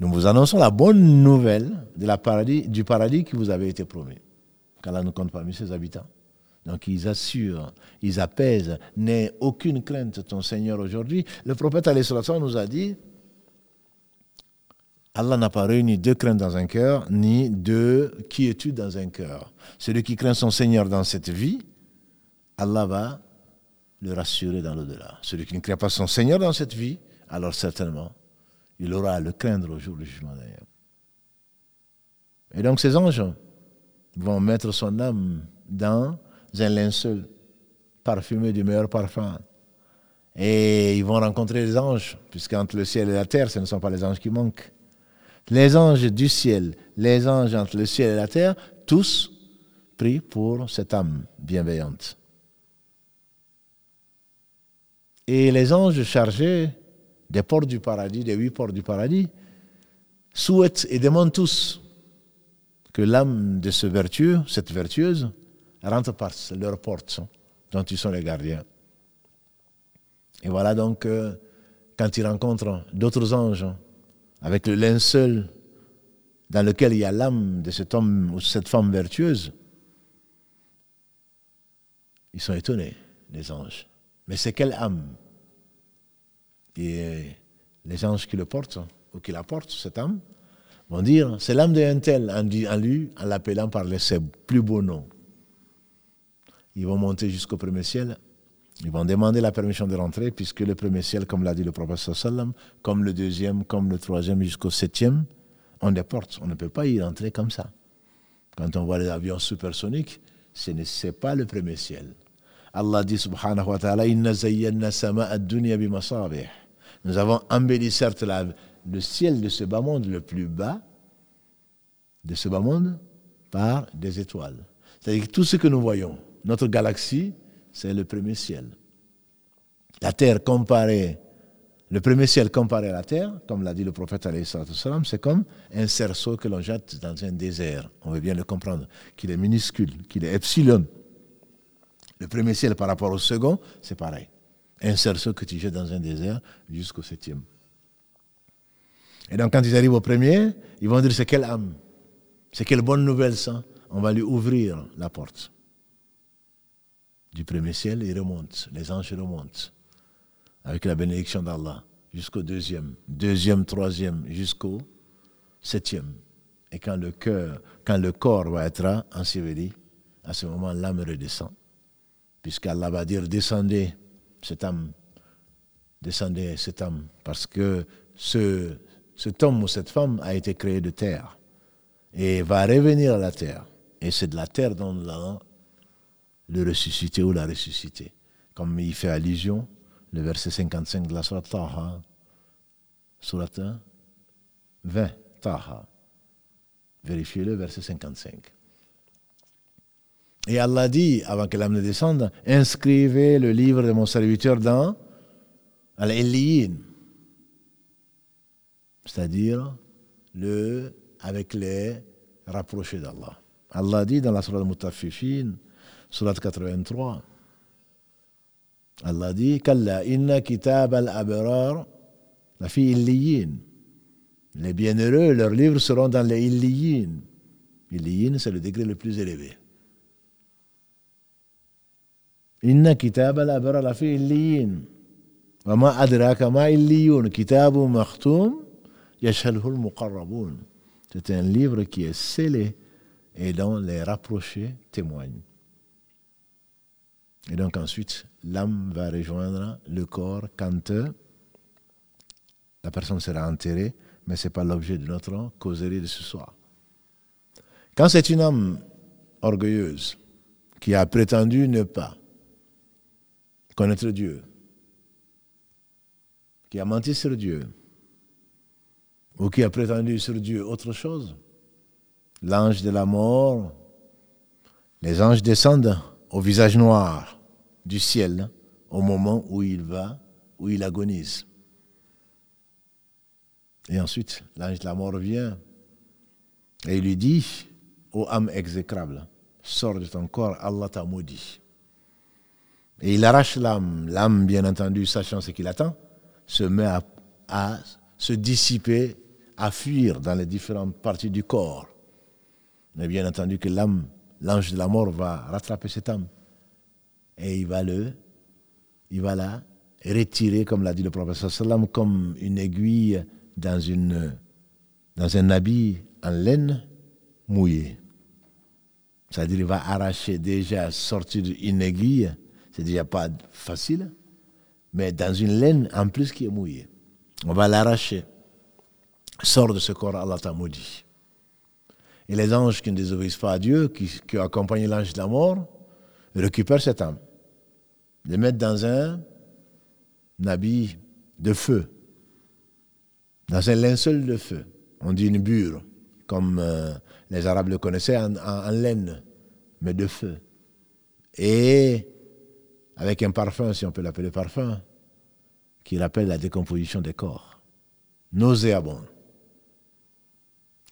nous vous annonçons la bonne nouvelle de la du paradis qui vous avait été promis qu'Allah ne compte parmi ses habitants. Donc ils assurent, ils apaisent, n'aie aucune crainte ton Seigneur aujourd'hui. Le prophète nous a dit, Allah n'a pas réuni deux craintes dans un cœur, ni deux quiétudes dans un cœur. Celui qui craint son Seigneur dans cette vie, Allah va le rassurer dans l'au-delà. Celui qui ne craint pas son Seigneur dans cette vie, alors certainement, il aura à le craindre au jour du jugement d'ailleurs. Et donc ces anges, vont mettre son âme dans un linceul parfumé du meilleur parfum. Et ils vont rencontrer les anges, puisqu'entre le ciel et la terre, ce ne sont pas les anges qui manquent. Les anges du ciel, les anges entre le ciel et la terre, tous prient pour cette âme bienveillante. Et les anges chargés des portes du paradis, des huit portes du paradis, souhaitent et demandent tous que l'âme de ce vertueux, cette vertueuse, rentre par leur porte dont ils sont les gardiens. Et voilà donc euh, quand ils rencontrent d'autres anges avec le linceul dans lequel il y a l'âme de cet homme ou cette femme vertueuse, ils sont étonnés, les anges. Mais c'est quelle âme? Et les anges qui le portent, ou qui la portent, cette âme, vont dire c'est l'âme d'un tel en, lui en l'appelant par ses plus beaux noms. Ils vont monter jusqu'au premier ciel. Ils vont demander la permission de rentrer, puisque le premier ciel, comme l'a dit le prophète comme le deuxième, comme le troisième jusqu'au septième, on des portes. On ne peut pas y rentrer comme ça. Quand on voit les avions supersoniques, ce n'est pas le premier ciel. Allah dit subhanahu wa ta'ala, Nous avons embelli certes la, le ciel de ce bas monde le plus bas, de ce bas monde, par des étoiles. C'est-à-dire que tout ce que nous voyons, notre galaxie, c'est le premier ciel. La Terre comparée, le premier ciel comparé à la Terre, comme l'a dit le prophète, c'est comme un cerceau que l'on jette dans un désert. On veut bien le comprendre, qu'il est minuscule, qu'il est epsilon. Le premier ciel par rapport au second, c'est pareil. Un cerceau que tu jettes dans un désert jusqu'au septième. Et donc quand ils arrivent au premier, ils vont dire c'est quelle âme? C'est quelle bonne nouvelle ça. On va lui ouvrir la porte. Du premier ciel, il remonte, les anges remontent. Avec la bénédiction d'Allah. Jusqu'au deuxième, deuxième, troisième, jusqu'au septième. Et quand le cœur, quand le corps va être enseveli, à ce moment l'âme redescend. Puisqu'Allah va dire descendez cette âme, descendez cette âme, parce que ce, cet homme ou cette femme a été créé de terre et va revenir à la terre. Et c'est de la terre dont nous le ressusciter ou la ressusciter. Comme il fait allusion, le verset 55 de la Surat Taha, Surat 20, Taha. Vérifiez-le, verset 55. Et Allah dit, avant que l'âme ne descende, inscrivez le livre de mon serviteur dans Al-Illiyin, c'est-à-dire le, avec les rapprochés d'Allah. Allah dit dans la Surah Mutafifin, Surah 83, Allah dit Kalla inna kitab al-abrar la fi illiyin. Les bienheureux, leurs livres seront dans les illiyin. Illiyin, c'est le degré le plus élevé. Inna kitab al-abrar la fi illiyin. Wa ma adraka ma Yashadhul C'est un livre qui est scellé et dont les rapprochés témoignent. Et donc ensuite, l'âme va rejoindre le corps quand euh, la personne sera enterrée, mais ce n'est pas l'objet de notre causerie de ce soir. Quand c'est une âme orgueilleuse qui a prétendu ne pas connaître Dieu, qui a menti sur Dieu, ou qui a prétendu sur Dieu autre chose, l'ange de la mort, les anges descendent au visage noir du ciel au moment où il va, où il agonise. Et ensuite, l'ange de la mort vient et il lui dit, ô âme exécrable, sors de ton corps, Allah t'a maudit. Et il arrache l'âme. L'âme, bien entendu, sachant ce qu'il attend, se met à, se dissiper, à fuir dans les différentes parties du corps. Mais bien entendu que l'âme, l'ange de la mort va rattraper cette âme. Et il va le, il va la retirer, comme l'a dit le professeur sallam, comme une aiguille dans, une, dans un habit en laine mouillé. C'est-à-dire qu'il va arracher déjà, sortir d'une aiguille c'est déjà pas facile, mais dans une laine en plus qui est mouillée. On va l'arracher. Sors de ce corps, Allah t'a maudit. Et les anges qui ne désobéissent pas à Dieu, qui, qui accompagnent l'ange de la mort, récupèrent cette âme, les mettent dans un, habit de feu, dans un linceul de feu. On dit une bure, comme euh, les Arabes le connaissaient, en, en laine, mais de feu. Et avec un parfum, si on peut l'appeler parfum, qui rappelle la décomposition des corps. Nauséabond.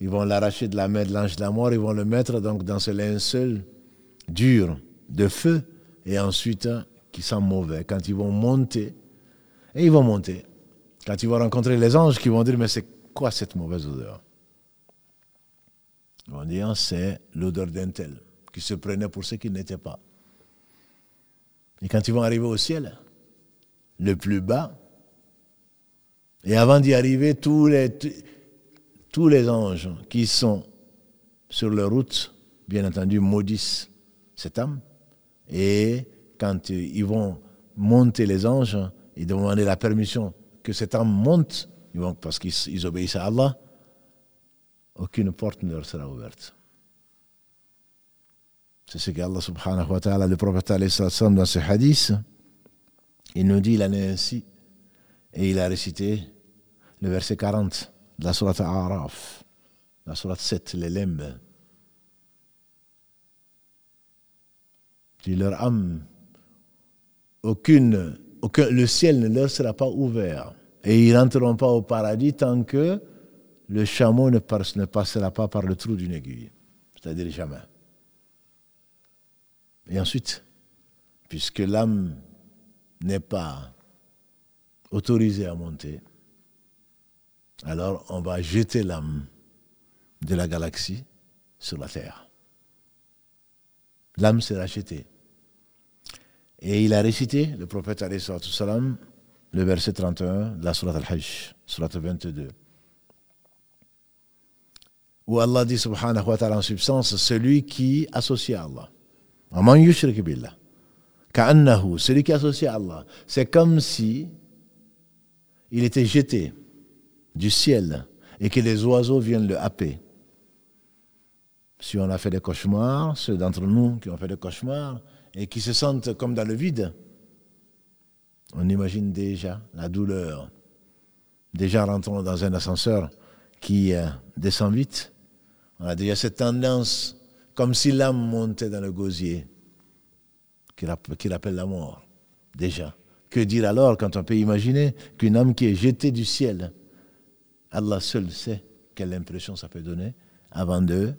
Ils vont l'arracher de la main de l'ange de la mort, ils vont le mettre donc dans ce linceul dur de feu, et ensuite qui sent mauvais. Quand ils vont monter, et ils vont monter, quand ils vont rencontrer les anges qui vont dire, mais c'est quoi cette mauvaise odeur? Ils vont dire, c'est l'odeur d'un tel, qui se prenait pour ce qu'il n'était pas. Et quand ils vont arriver au ciel, le plus bas, et avant d'y arriver, tous les, tous les anges qui sont sur leur route, bien entendu, maudissent cette âme. Et quand ils vont monter les anges, ils demander la permission que cette âme monte, parce qu'ils obéissent à Allah, aucune porte ne leur sera ouverte. C'est ce qu'Allah subhanahu wa ta'ala, le prophète dans ce hadith, il nous dit, il en est ainsi, et il a récité le verset 40 de la sourate Araf, la sourate 7, les limbes. Dit leur âme, aucune, aucun, le ciel ne leur sera pas ouvert, et ils n'entreront pas au paradis tant que le chameau ne, passera pas par le trou d'une aiguille, c'est-à-dire jamais. Et ensuite, puisque l'âme n'est pas autorisé à monter, alors on va jeter l'âme de la galaxie sur la Terre. L'âme sera jetée. Et il a récité, le prophète salam, le verset 31 de la Surat al-Hajj, Surat 22. Où Allah dit subhanahu wa ta'ala en substance, celui qui associe à Allah. Aman. Ka'annahu, celui qui associe à Allah. C'est comme si il était jeté du ciel et que les oiseaux viennent le happer. Si on a fait des cauchemars, ceux d'entre nous qui ont fait des cauchemars et qui se sentent comme dans le vide, on imagine déjà la douleur. Déjà rentrons dans un ascenseur qui euh, descend vite. On a déjà cette tendance, comme si l'âme montait dans le gosier, qui rappelle la mort. Déjà. Que dire alors quand on peut imaginer qu'une âme qui est jetée du ciel, Allah seul sait quelle impression ça peut donner avant de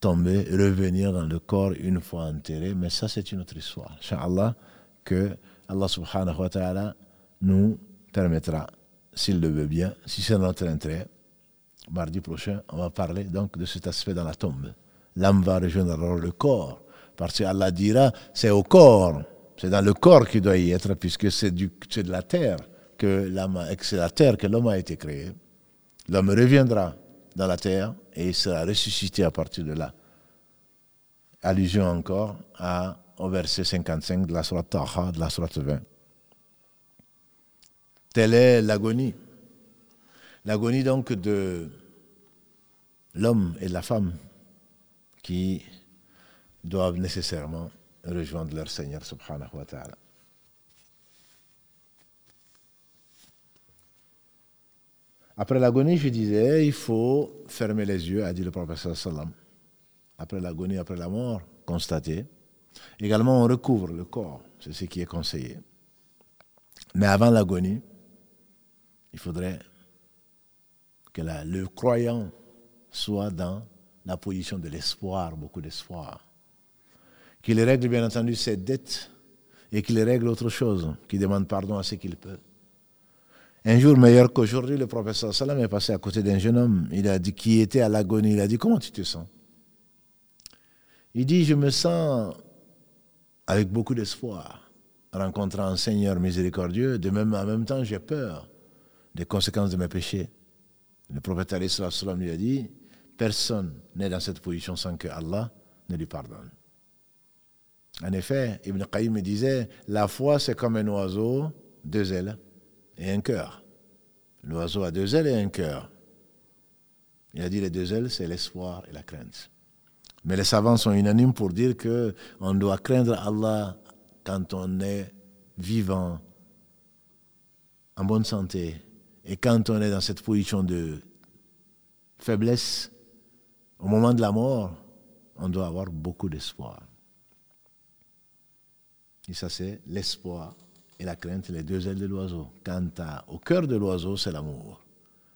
tomber, revenir dans le corps une fois enterré. Mais ça, c'est une autre histoire. Inch'Allah, que Allah subhanahu wa ta'ala nous permettra, s'il le veut bien, si c'est notre intérêt, mardi prochain, on va parler donc de cet aspect dans la tombe. L'âme va rejoindre le corps, parce qu'Allah dira, c'est au corps, c'est dans le corps qu'il doit y être, puisque c'est de la terre que c'est la terre que l'homme a été créé. L'homme reviendra dans la terre et il sera ressuscité à partir de là. Allusion encore au verset 55 de la Surah Taha, de la Surah 20. Telle est l'agonie. L'agonie donc de l'homme et la femme qui doivent nécessairement rejoindre leur Seigneur subhanahu wa ta'ala. Après l'agonie, je disais, il faut fermer les yeux, a dit le professeur sallam. Après l'agonie, après la mort, constater Également, on recouvre le corps, c'est ce qui est conseillé. Mais avant l'agonie, il faudrait que le croyant soit dans la position de l'espoir, beaucoup d'espoir. Qu'il règle bien entendu ses dettes et qu'il règle autre chose, qu'il demande pardon à ce qu'il peut. Un jour meilleur qu'aujourd'hui, le professeur Salam est passé à côté d'un jeune homme. Il a dit, qui était à l'agonie, il a dit, comment tu te sens? Il dit, je me sens avec beaucoup d'espoir, rencontrant un Seigneur miséricordieux. De même, en même temps, j'ai peur des conséquences de mes péchés. Le prophète sallam lui a dit Personne n'est dans cette position sans que Allah ne lui pardonne. En effet, Ibn Qayyim disait La foi, c'est comme un oiseau, deux ailes et un cœur. L'oiseau a deux ailes et un cœur. Il a dit les deux ailes, c'est l'espoir et la crainte. Mais les savants sont unanimes pour dire qu'on doit craindre Allah quand on est vivant, en bonne santé, et quand on est dans cette position de faiblesse, au moment de la mort, on doit avoir beaucoup d'espoir. Et ça, c'est l'espoir et la crainte, les deux ailes de l'oiseau. Quant au cœur de l'oiseau, c'est l'amour.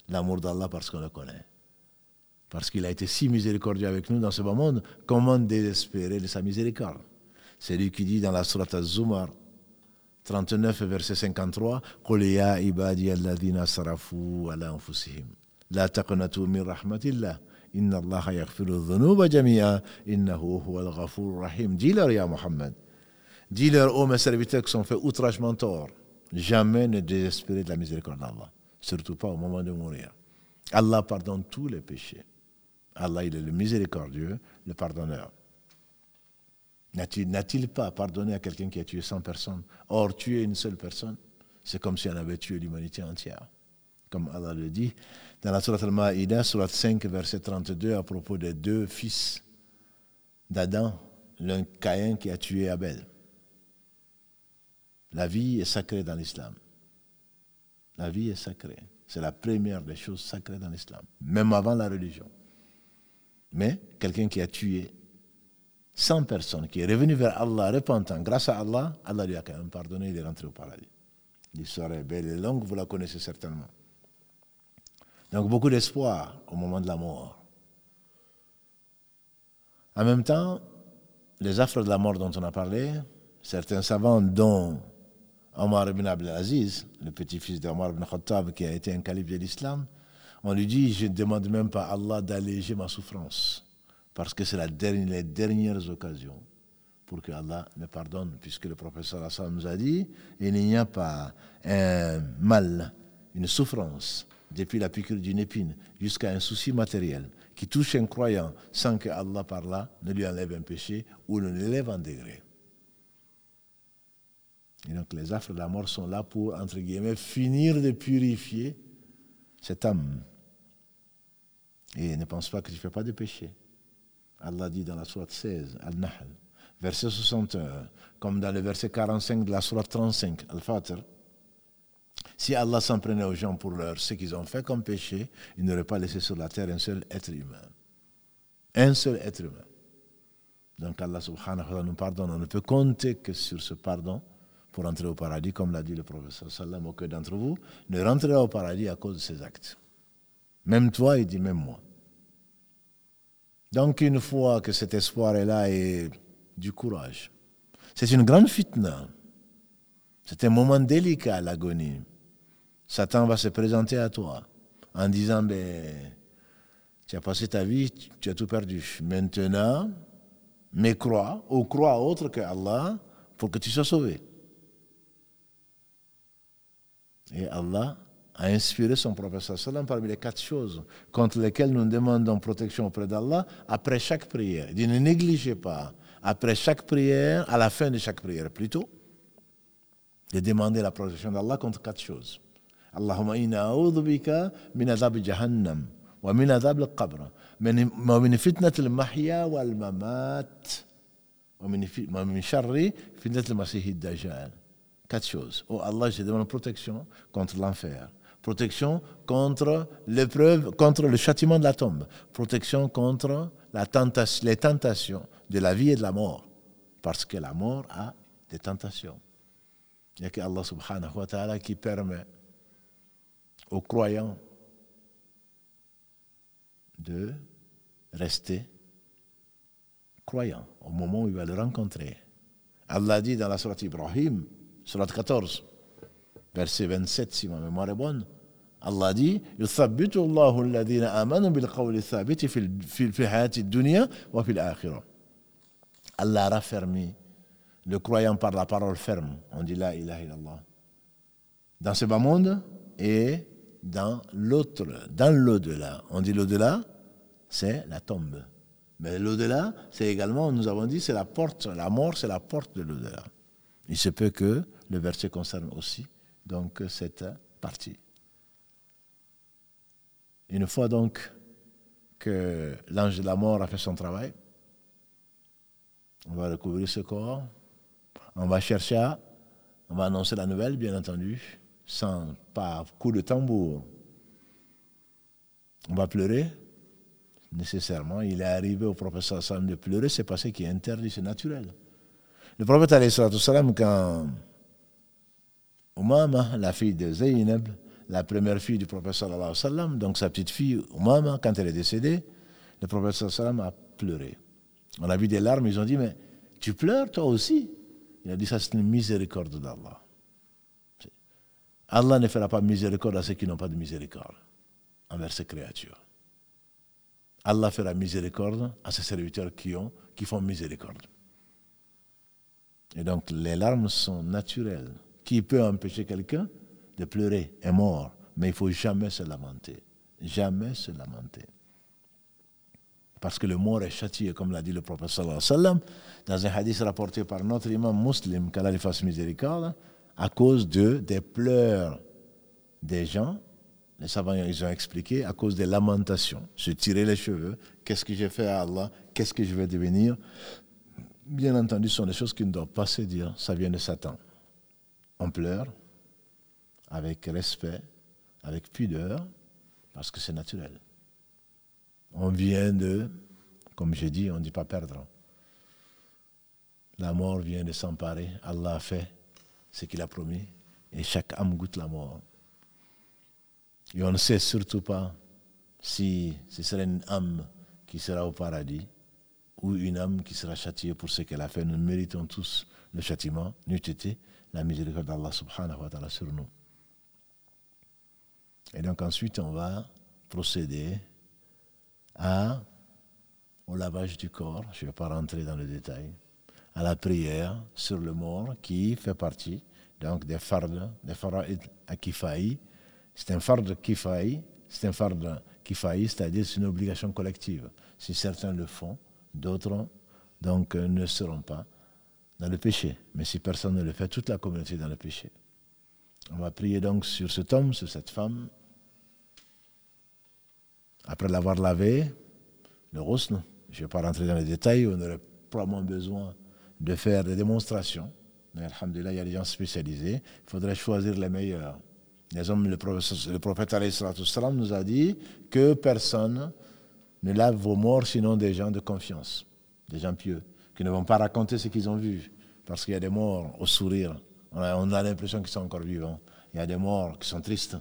L'amour d'Allah parce qu'on le connaît parce qu'il a été si miséricordieux avec nous dans ce bas monde, comment désespérer de sa miséricorde C'est lui qui dit dans la Surat Az-Zumar, 39, verset 53, قُلْ يَا عِبَادِيَ الَّذِينَ صَرَفُوا عَلَى أَنفُسِهِمْ لَا تَقْنَطُوا مِنْ رَحْمَةِ اللَّهِ إِنَّ اللَّهَ يَغْفِرُ الذُّنُوبَ جَمِيعًا إِنَّهُ هُوَ الْغَفُورُ الرَّحِيمُ Dis-leur, Ya Muhammad, dis-leur, ô mes serviteurs qui sont faits outragement tort, jamais ne désespérez de la miséricorde d'Allah, surtout pas au moment de mourir. Allah pardonne tous les péchés. Allah, il est le miséricordieux, le pardonneur. N'a-t-il pas pardonné à quelqu'un qui a tué 100 personnes? Or, tuer une seule personne, c'est comme si on avait tué l'humanité entière. Comme Allah le dit dans la Surat al-Ma'ida, Surat 5, verset 32, à propos des deux fils d'Adam, l'un Caïn qui a tué Abel. La vie est sacrée dans l'islam. La vie est sacrée. C'est la première des choses sacrées dans l'islam, même avant la religion. Mais quelqu'un qui a tué 100 personnes, qui est revenu vers Allah repentant, grâce à Allah, Allah lui a quand même pardonné, il est rentré au paradis. L'histoire est belle et longue, vous la connaissez certainement. Donc beaucoup d'espoir au moment de la mort. En même temps, les affres de la mort dont on a parlé, certains savants, dont Omar ibn Abdelaziz, le petit-fils d'Omar ibn Khattab, qui a été un calife de l'islam, on lui dit Je ne demande même pas à Allah d'alléger ma souffrance, parce que c'est la dernière, les dernières occasions pour que Allah me pardonne, puisque le professeur Hassan nous a dit Il n'y a pas un mal, une souffrance, depuis la piqûre d'une épine jusqu'à un souci matériel qui touche un croyant sans que Allah par là ne lui enlève un péché ou ne l'élève en degré. Et donc les affres de la mort sont là pour, entre guillemets, finir de purifier cette âme. Et ne pense pas que tu ne fais pas de péché. Allah dit dans la sourate 16, Al-Nahl, verset 61, comme dans le verset 45 de la sourate 35, Al-Fatir, si Allah s'en prenait aux gens pour leur ce qu'ils ont fait comme péché, il n'aurait pas laissé sur la terre un seul être humain. Un seul être humain. Donc Allah subhanahu wa ta'ala nous pardonne. On ne peut compter que sur ce pardon pour entrer au paradis, comme l'a dit le professeur sallam, aucun d'entre vous ne rentrera au paradis à cause de ses actes. Même toi, il dit même moi. Donc une fois que cet espoir est là et du courage, c'est une grande fitna. C'est un moment délicat, l'agonie. Satan va se présenter à toi en disant, ben, tu as passé ta vie, tu as tout perdu. Maintenant, mais crois, ou crois autre que Allah pour que tu sois sauvé. Et Allah a inspiré son prophète sallam parmi les quatre choses contre lesquelles nous demandons protection auprès d'Allah après chaque prière. Il dit ne négligez pas, après chaque prière, à la fin de chaque prière plutôt, de demander la protection d'Allah contre quatre choses. Allahumma inna a'udhu bika min jahannam wa min adhab al-qabr wa min fitnat al-mahya wal-mamat wa min sharri fitnat al-masih ad-dajjal. Quatre choses. Oh Allah, je demande protection contre l'enfer, protection contre l'épreuve, contre le châtiment de la tombe, protection contre la tentation, les tentations de la vie et de la mort, parce que la mort a des tentations. Il n'y a qu'Allah subhanahu wa ta'ala qui permet aux croyants de rester croyants au moment où il va le rencontrer. Allah dit dans la Sourate Ibrahim, Sourate 14, verset 27, si ma mémoire est bonne, Allah dit يثبت الله الذين آمنوا بالقول الثابت في في في الحياة الدنيا وفي الآخرة. Allah a raffermi le croyant par la parole ferme. On dit la ilaha illallah. Dans ce bas monde et dans l'autre, dans l'au-delà. On dit l'au-delà, c'est la tombe. Mais l'au-delà, c'est également, nous avons dit, c'est la porte, la mort, c'est la porte de l'au-delà. Il se peut que le verset concerne aussi donc cette partie. Une fois donc que l'ange de la mort a fait son travail, on va recouvrir ce corps, on va chercher à, on va annoncer la nouvelle, bien entendu, sans pas coup de tambour. On va pleurer, nécessairement. Il est arrivé au prophète sallam de pleurer, c'est parce qu'il est interdit, c'est naturel. Le prophète quand Umama, la fille de Zaynab, la première fille du prophète sallam, donc sa petite fille Umama, quand elle est décédée, le prophète sallam a pleuré. On a vu des larmes, ils ont dit, mais tu pleures toi aussi? Il a dit, ça c'est une miséricorde d'Allah. Allah ne fera pas miséricorde à ceux qui n'ont pas de miséricorde envers ses créatures. Allah fera miséricorde à ses serviteurs qui, ont, qui font miséricorde. Et donc les larmes sont naturelles. Qui peut empêcher quelqu'un de pleurer est mort, mais il ne faut jamais se lamenter. Jamais se lamenter. Parce que le mort est châtié, comme l'a dit le prophète sallallahu alayhi sallam, dans un hadith rapporté par notre imam muslim, qu'Allah lui à cause de, des pleurs des gens. Les savants, ils ont expliqué, à cause des lamentations. Se tirer les cheveux, qu'est-ce que j'ai fait à Allah, qu'est-ce que je vais devenir? Bien entendu, ce sont des choses qui ne doivent pas se dire, ça vient de Satan. On pleure avec respect, avec pudeur, parce que c'est naturel. On vient de, comme j'ai dit, on ne dit pas perdre. La mort vient de s'emparer, Allah a fait ce qu'il a promis, et chaque âme goûte la mort. Et on ne sait surtout pas si ce serait une âme qui sera au paradis ou une âme qui sera châtiée pour ce qu'elle a fait. Nous méritons tous le châtiment n'eût la miséricorde d'Allah subhanahu wa ta'ala sur nous. Et donc ensuite, on va procéder à, au lavage du corps, je ne vais pas rentrer dans le détail, à la prière sur le mort qui fait partie donc des fardes, des fara'id à kifaï. C'est un fard kifaï, c'est un fard kifaï, c'est-à-dire c'est une obligation collective. Si certains le font, d'autres donc ne seront pas dans le péché. Mais si personne ne le fait, toute la communauté est dans le péché. On va prier donc sur cet homme, sur cette femme. Après l'avoir lavé, le rousne, je ne vais pas rentrer dans les détails, on aurait probablement besoin de faire des démonstrations. Mais alhamdulillah, il y a des gens spécialisés. Il faudrait choisir les meilleurs. Les hommes, le prophète, le prophète nous a dit que personne ne lave vos morts sinon des gens de confiance, des gens pieux, qui ne vont pas raconter ce qu'ils ont vu. Parce qu'il y a des morts au sourire. On a, l'impression qu'ils sont encore vivants. Il y a des morts qui sont tristes.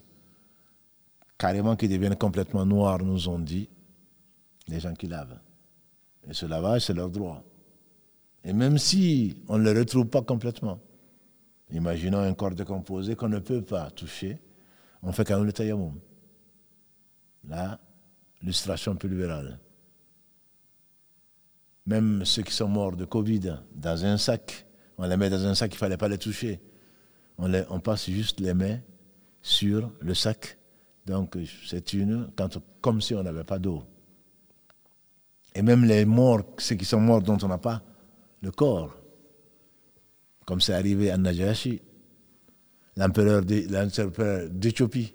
Carrément qui deviennent complètement noirs, nous ont dit les gens qui lavent. Et ce lavage, c'est leur droit. Et même si on ne le retrouve pas complètement, imaginons un corps décomposé qu'on ne peut pas toucher, on fait quand même le tayammum. Là, l'illustration pulvérale. Même ceux qui sont morts de Covid, dans un sac, on les met dans un sac, il ne fallait pas les toucher. On, passe juste les mains sur le sac. Donc c'est une, comme si on n'avait pas d'eau. Et même les morts, ceux qui sont morts dont on n'a pas le corps, comme c'est arrivé à Najashi, l'empereur d'Éthiopie,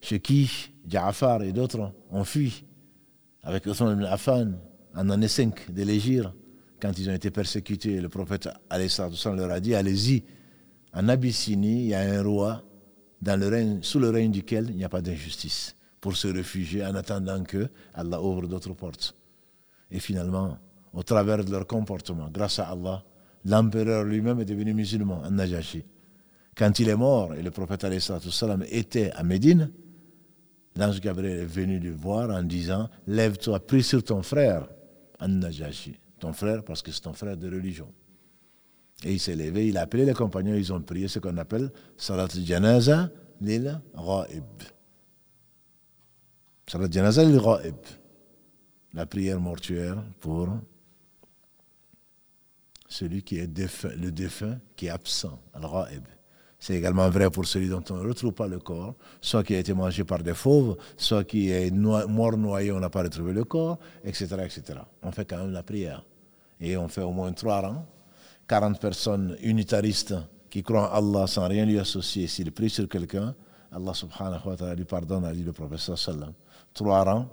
chez qui Ja'afar et d'autres ont fui avec Othman ibn en année 5 de l'Égypte, quand ils ont été persécutés. Le prophète leur a dit Allez-y, en Abyssinie, il y a un roi dans le règne, sous le règne duquel il n'y a pas d'injustice, pour se réfugier en attendant que Allah ouvre d'autres portes. Et finalement, au travers de leur comportement, grâce à Allah, l'empereur lui-même est devenu musulman, en Najashi. Quand il est mort et le prophète était à Médine, l'ange Gabriel est venu le voir en disant Lève-toi, prie sur ton frère, An-Najashi. Ton frère, parce que c'est ton frère de religion. Et il s'est levé, il a appelé les compagnons, ils ont prié ce qu'on appelle Salat Janaza lil Ra'ib. Salat Janaza lil Ra'ib. La prière mortuaire pour celui qui est le défunt qui est absent, al-Ra'ib. C'est également vrai pour celui dont on ne retrouve pas le corps, soit qui a été mangé par des fauves, soit qui est mort noyé, on n'a pas retrouvé le corps, etc., etc. On fait quand même la prière. Et on fait au moins trois rangs. 40 personnes unitaristes qui croient en Allah sans rien lui associer. S'il prie sur quelqu'un, Allah subhanahu wa ta'ala lui pardonne, a dit le professeur sallam. Trois rangs.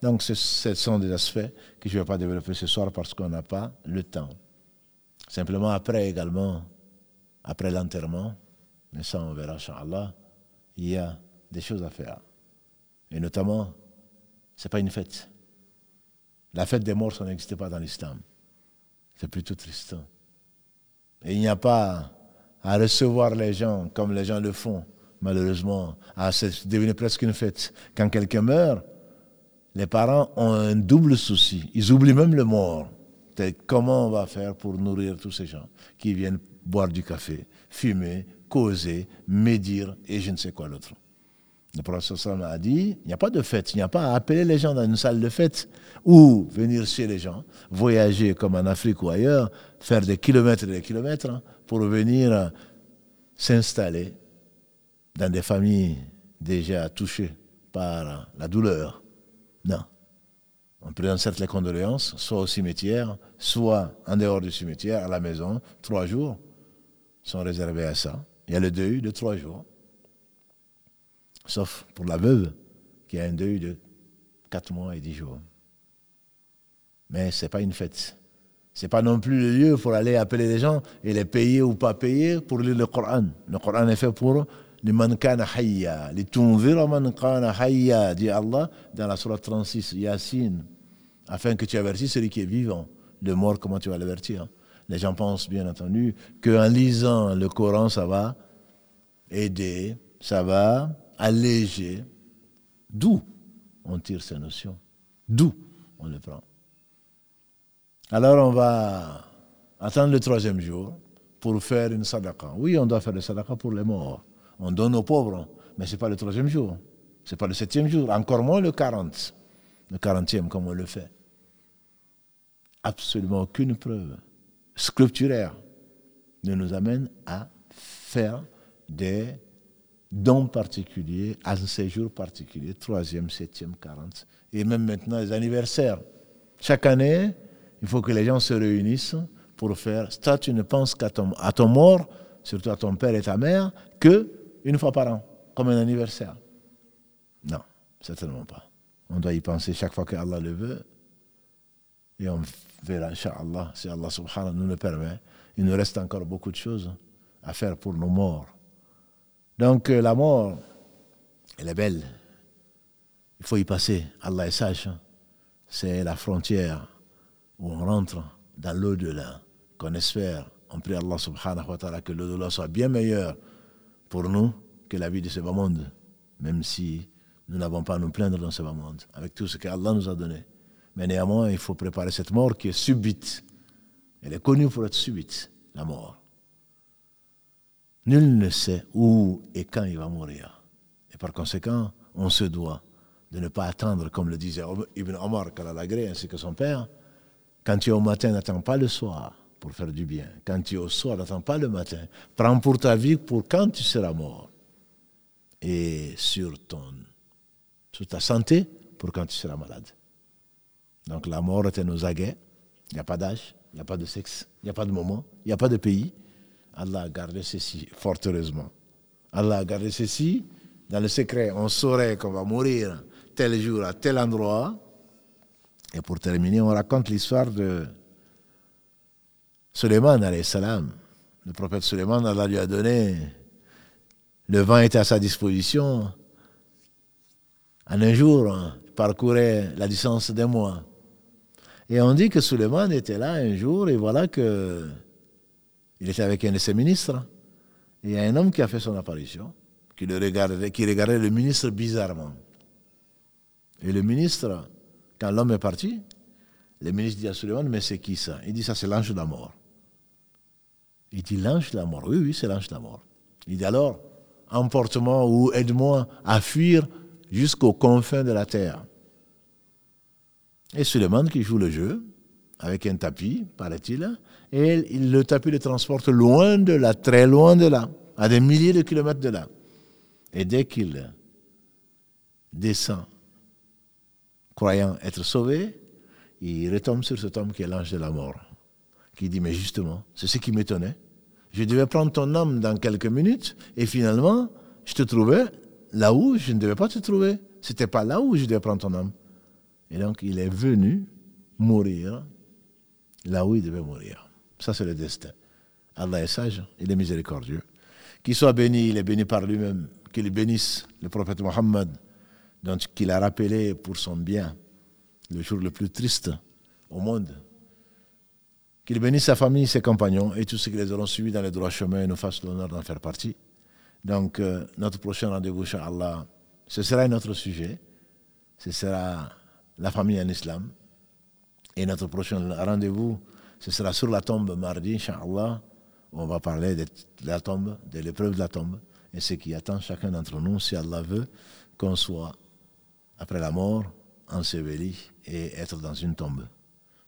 Donc ce sont des aspects que je ne vais pas développer ce soir parce qu'on n'a pas le temps. Simplement après également, après l'enterrement, mais ça on verra, Inch'Allah, il y a des choses à faire. Et notamment, ce n'est pas une fête. La fête des morts, ça n'existait pas dans l'islam. C'est plutôt triste. Et il n'y a pas à recevoir les gens comme les gens le font, malheureusement. Ah, c'est devenu presque une fête. Quand quelqu'un meurt, les parents ont un double souci. Ils oublient même le mort. Comment on va faire pour nourrir tous ces gens qui viennent boire du café, fumer, causer, médire et je ne sais quoi l'autre. Le professeur a dit, il n'y a pas de fête, il n'y a pas à appeler les gens dans une salle de fête ou venir chez les gens, voyager comme en Afrique ou ailleurs, faire des kilomètres et des kilomètres hein, pour venir s'installer dans des familles déjà touchées par la douleur. Non. On présente les condoléances, soit au cimetière, soit en dehors du cimetière, à la maison, trois jours sont réservés à ça. Il y a le deuil de trois jours. Sauf pour la veuve, qui a un deuil de quatre mois et dix jours. Mais ce n'est pas une fête. Ce n'est pas non plus le lieu pour aller appeler les gens et les payer ou pas payer pour lire le Coran. Le Coran est fait pour les man kana hayya, les tunzira man kana hayya, dit Allah dans la Surah 36, Yassine, afin que tu avertisses celui qui est vivant. Le mort, comment tu vas l'avertir? Les gens pensent bien entendu qu'en lisant le Coran, ça va aider, ça va alléger. D'où on tire ces notions? D'où on le prend? Alors on va attendre le troisième jour pour faire une sadaqa. Oui, on doit faire le sadaqa pour les morts. On donne aux pauvres, mais ce n'est pas le troisième jour. Ce n'est pas le septième jour, encore moins le 40. Le quarantième, comme on le fait. Absolument aucune preuve sculpturaire ne nous amène à faire des dons particuliers, à un séjour particulier, troisième, septième, quarante, et même maintenant les anniversaires. Chaque année, il faut que les gens se réunissent pour faire. Ça, tu ne penses qu'à ton, à ton mort, surtout à ton père et ta mère, que une fois par an, comme un anniversaire. Non, certainement pas. On doit y penser chaque fois que Allah le veut. Et on verra, Inch'Allah, si Allah subhanahu nous le permet. Il nous reste encore beaucoup de choses à faire pour nos morts. Donc euh, la mort, elle est belle. Il faut y passer. Allah est sage. C'est la frontière où on rentre dans l'au-delà, qu'on espère. On prie Allah subhanahu wa ta'ala que l'au-delà soit bien meilleur pour nous que la vie de ce bas monde, même si nous n'avons pas à nous plaindre dans ce bas monde, avec tout ce qu'Allah nous a donné. Mais néanmoins, il faut préparer cette mort qui est subite. Elle est connue pour être subite, la mort. Nul ne sait où et quand il va mourir. Et par conséquent, on se doit de ne pas attendre, comme le disait Ibn Omar Kalalagré ainsi que son père, quand tu es au matin, n'attends pas le soir pour faire du bien. Quand tu es au soir, n'attends pas le matin. Prends pour ta vie pour quand tu seras mort. Et sur, ton, sur ta santé pour quand tu seras malade. Donc la mort est nos aguets. Il n'y a pas d'âge, il n'y a pas de sexe, il n'y a pas de moment, il n'y a pas de pays. Allah a gardé ceci, fort heureusement. Allah a gardé ceci dans le secret. On saurait qu'on va mourir tel jour à tel endroit. Et pour terminer, on raconte l'histoire de Suleiman, salam. Le prophète Suleiman, Allah lui a donné. Le vent était à sa disposition. En un jour, il parcourait la distance d'un mois. Et on dit que Suleiman était là un jour, et voilà que il était avec un de ses ministres. Il y a un homme qui a fait son apparition, qui, le regardait, qui regardait le ministre bizarrement. Et le ministre, quand l'homme est parti, le ministre dit à Suleiman, mais c'est qui ça? Il dit, ça c'est l'ange de la mort. Il dit, l'ange de la mort? Oui, oui, c'est l'ange de la mort. Il dit alors, emporte-moi ou aide-moi à fuir jusqu'aux confins de la terre. Et Suleiman qui joue le jeu, avec un tapis, paraît-il, et le tapis le transporte loin de là, très loin de là, à des milliers de kilomètres de là. Et dès qu'il descend, croyant être sauvé, il retombe sur cet homme qui est l'ange de la mort, qui dit, mais justement, c'est ce qui m'étonnait. Je devais prendre ton âme dans quelques minutes, et finalement, je te trouvais là où je ne devais pas te trouver. Ce n'était pas là où je devais prendre ton âme. Et donc, il est venu mourir là où il devait mourir. Ça, c'est le destin. Allah est sage, il est miséricordieux. Qu'il soit béni, il est béni par lui-même. Qu'il bénisse le prophète Mohammed, qu'il a rappelé pour son bien le jour le plus triste au monde. Qu'il bénisse sa famille, ses compagnons et tous ceux qui les auront suivis dans les droits chemins et nous fassent l'honneur d'en faire partie. Donc, euh, notre prochain rendez-vous, Allah, ce sera un autre sujet. Ce sera la famille en islam. Et notre prochain rendez-vous, ce sera sur la tombe mardi, Inch'Allah. On va parler de la tombe, de l'épreuve de la tombe, et ce qui attend chacun d'entre nous, si Allah veut, qu'on soit, après la mort, enseveli et être dans une tombe.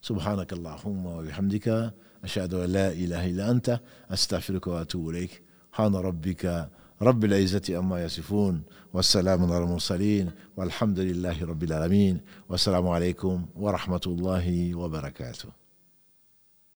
سبحانك اللهم وبحمدك أشهد أن لا إله إلا أنت أستغفرك وأتوب إليك سبحان ربك رب العزة أما يصفون والسلام على المرسلين والحمد لله رب العالمين والسلام عليكم ورحمة الله وبركاته